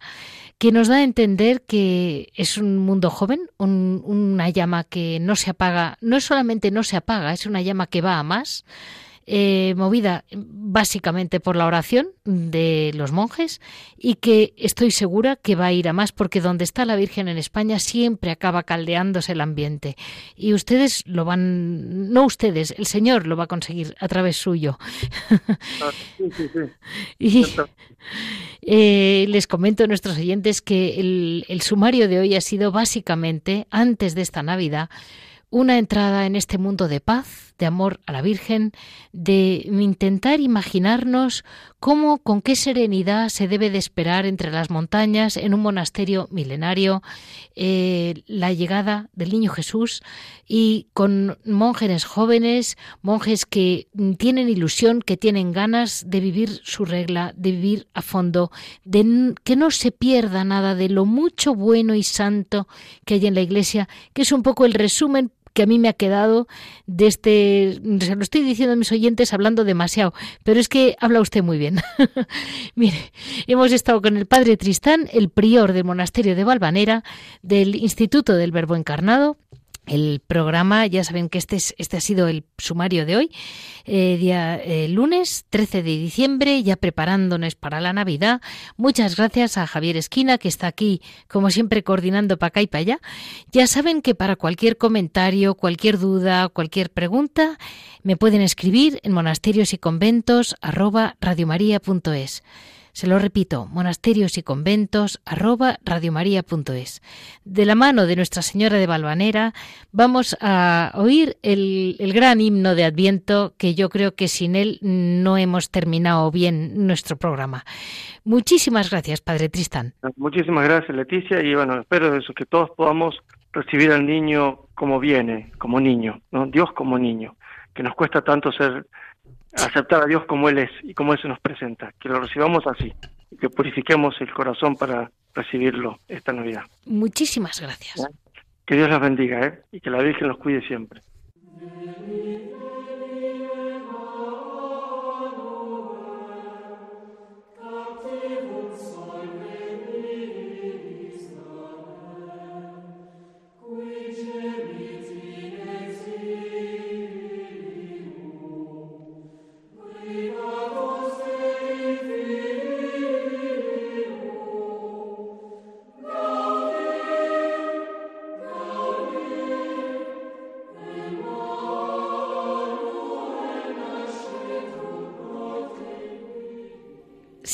que nos da a entender que es un mundo joven, una llama que no se apaga, no solamente no se apaga, es una llama que va a más, eh, movida básicamente por la oración de los monjes y que estoy segura que va a ir a más porque donde está la Virgen en España siempre acaba caldeándose el ambiente. Y ustedes lo van, no ustedes, el Señor lo va a conseguir a través suyo. Ah, (laughs) y eh, les comento a nuestros oyentes que el, el sumario de hoy ha sido básicamente antes de esta Navidad una entrada en este mundo de paz, de amor a la Virgen, de intentar imaginarnos cómo, con qué serenidad se debe de esperar entre las montañas en un monasterio milenario eh, la llegada del Niño Jesús y con monjes jóvenes, monjes que tienen ilusión, que tienen ganas de vivir su regla, de vivir a fondo, de que no se pierda nada de lo mucho bueno y santo que hay en la Iglesia, que es un poco el resumen que a mí me ha quedado de este, se lo estoy diciendo a mis oyentes hablando demasiado, pero es que habla usted muy bien. (laughs) Mire, hemos estado con el padre Tristán, el prior del monasterio de Valvanera, del Instituto del Verbo Encarnado, el programa, ya saben que este, es, este ha sido el sumario de hoy, eh, día eh, lunes 13 de diciembre, ya preparándonos para la Navidad. Muchas gracias a Javier Esquina, que está aquí, como siempre, coordinando para acá y para allá. Ya saben que para cualquier comentario, cualquier duda, cualquier pregunta, me pueden escribir en monasterios y conventos. Se lo repito, monasterios y conventos arroba radiomaria.es. De la mano de Nuestra Señora de Valvanera vamos a oír el, el gran himno de Adviento que yo creo que sin él no hemos terminado bien nuestro programa. Muchísimas gracias, Padre Tristán. Muchísimas gracias, Leticia, y bueno, espero eso, que todos podamos recibir al niño como viene, como niño, ¿no? Dios como niño, que nos cuesta tanto ser aceptar a Dios como Él es y como Él se nos presenta, que lo recibamos así y que purifiquemos el corazón para recibirlo esta Navidad. Muchísimas gracias. Que Dios los bendiga ¿eh? y que la Virgen los cuide siempre.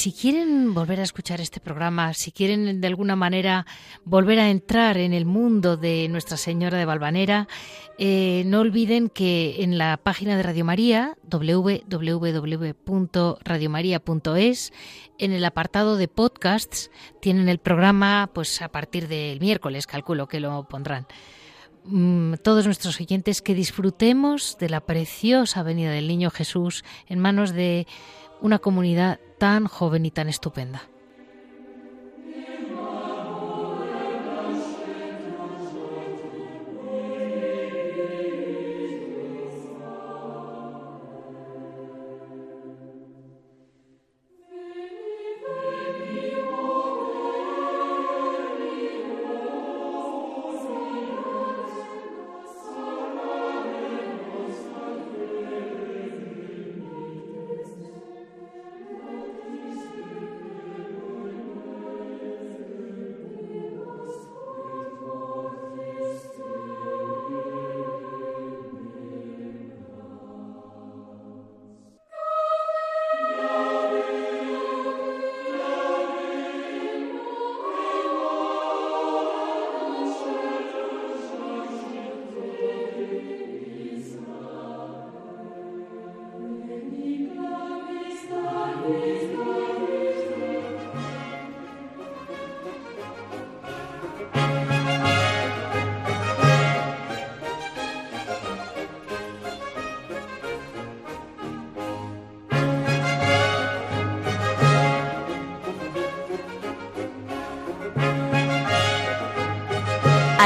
Si quieren volver a escuchar este programa, si quieren de alguna manera volver a entrar en el mundo de Nuestra Señora de Valvanera, eh, no olviden que en la página de Radio María, www.radiomaria.es, en el apartado de podcasts, tienen el programa pues a partir del miércoles, calculo que lo pondrán. Mm, todos nuestros oyentes que disfrutemos de la preciosa venida del Niño Jesús en manos de una comunidad tan joven y tan estupenda.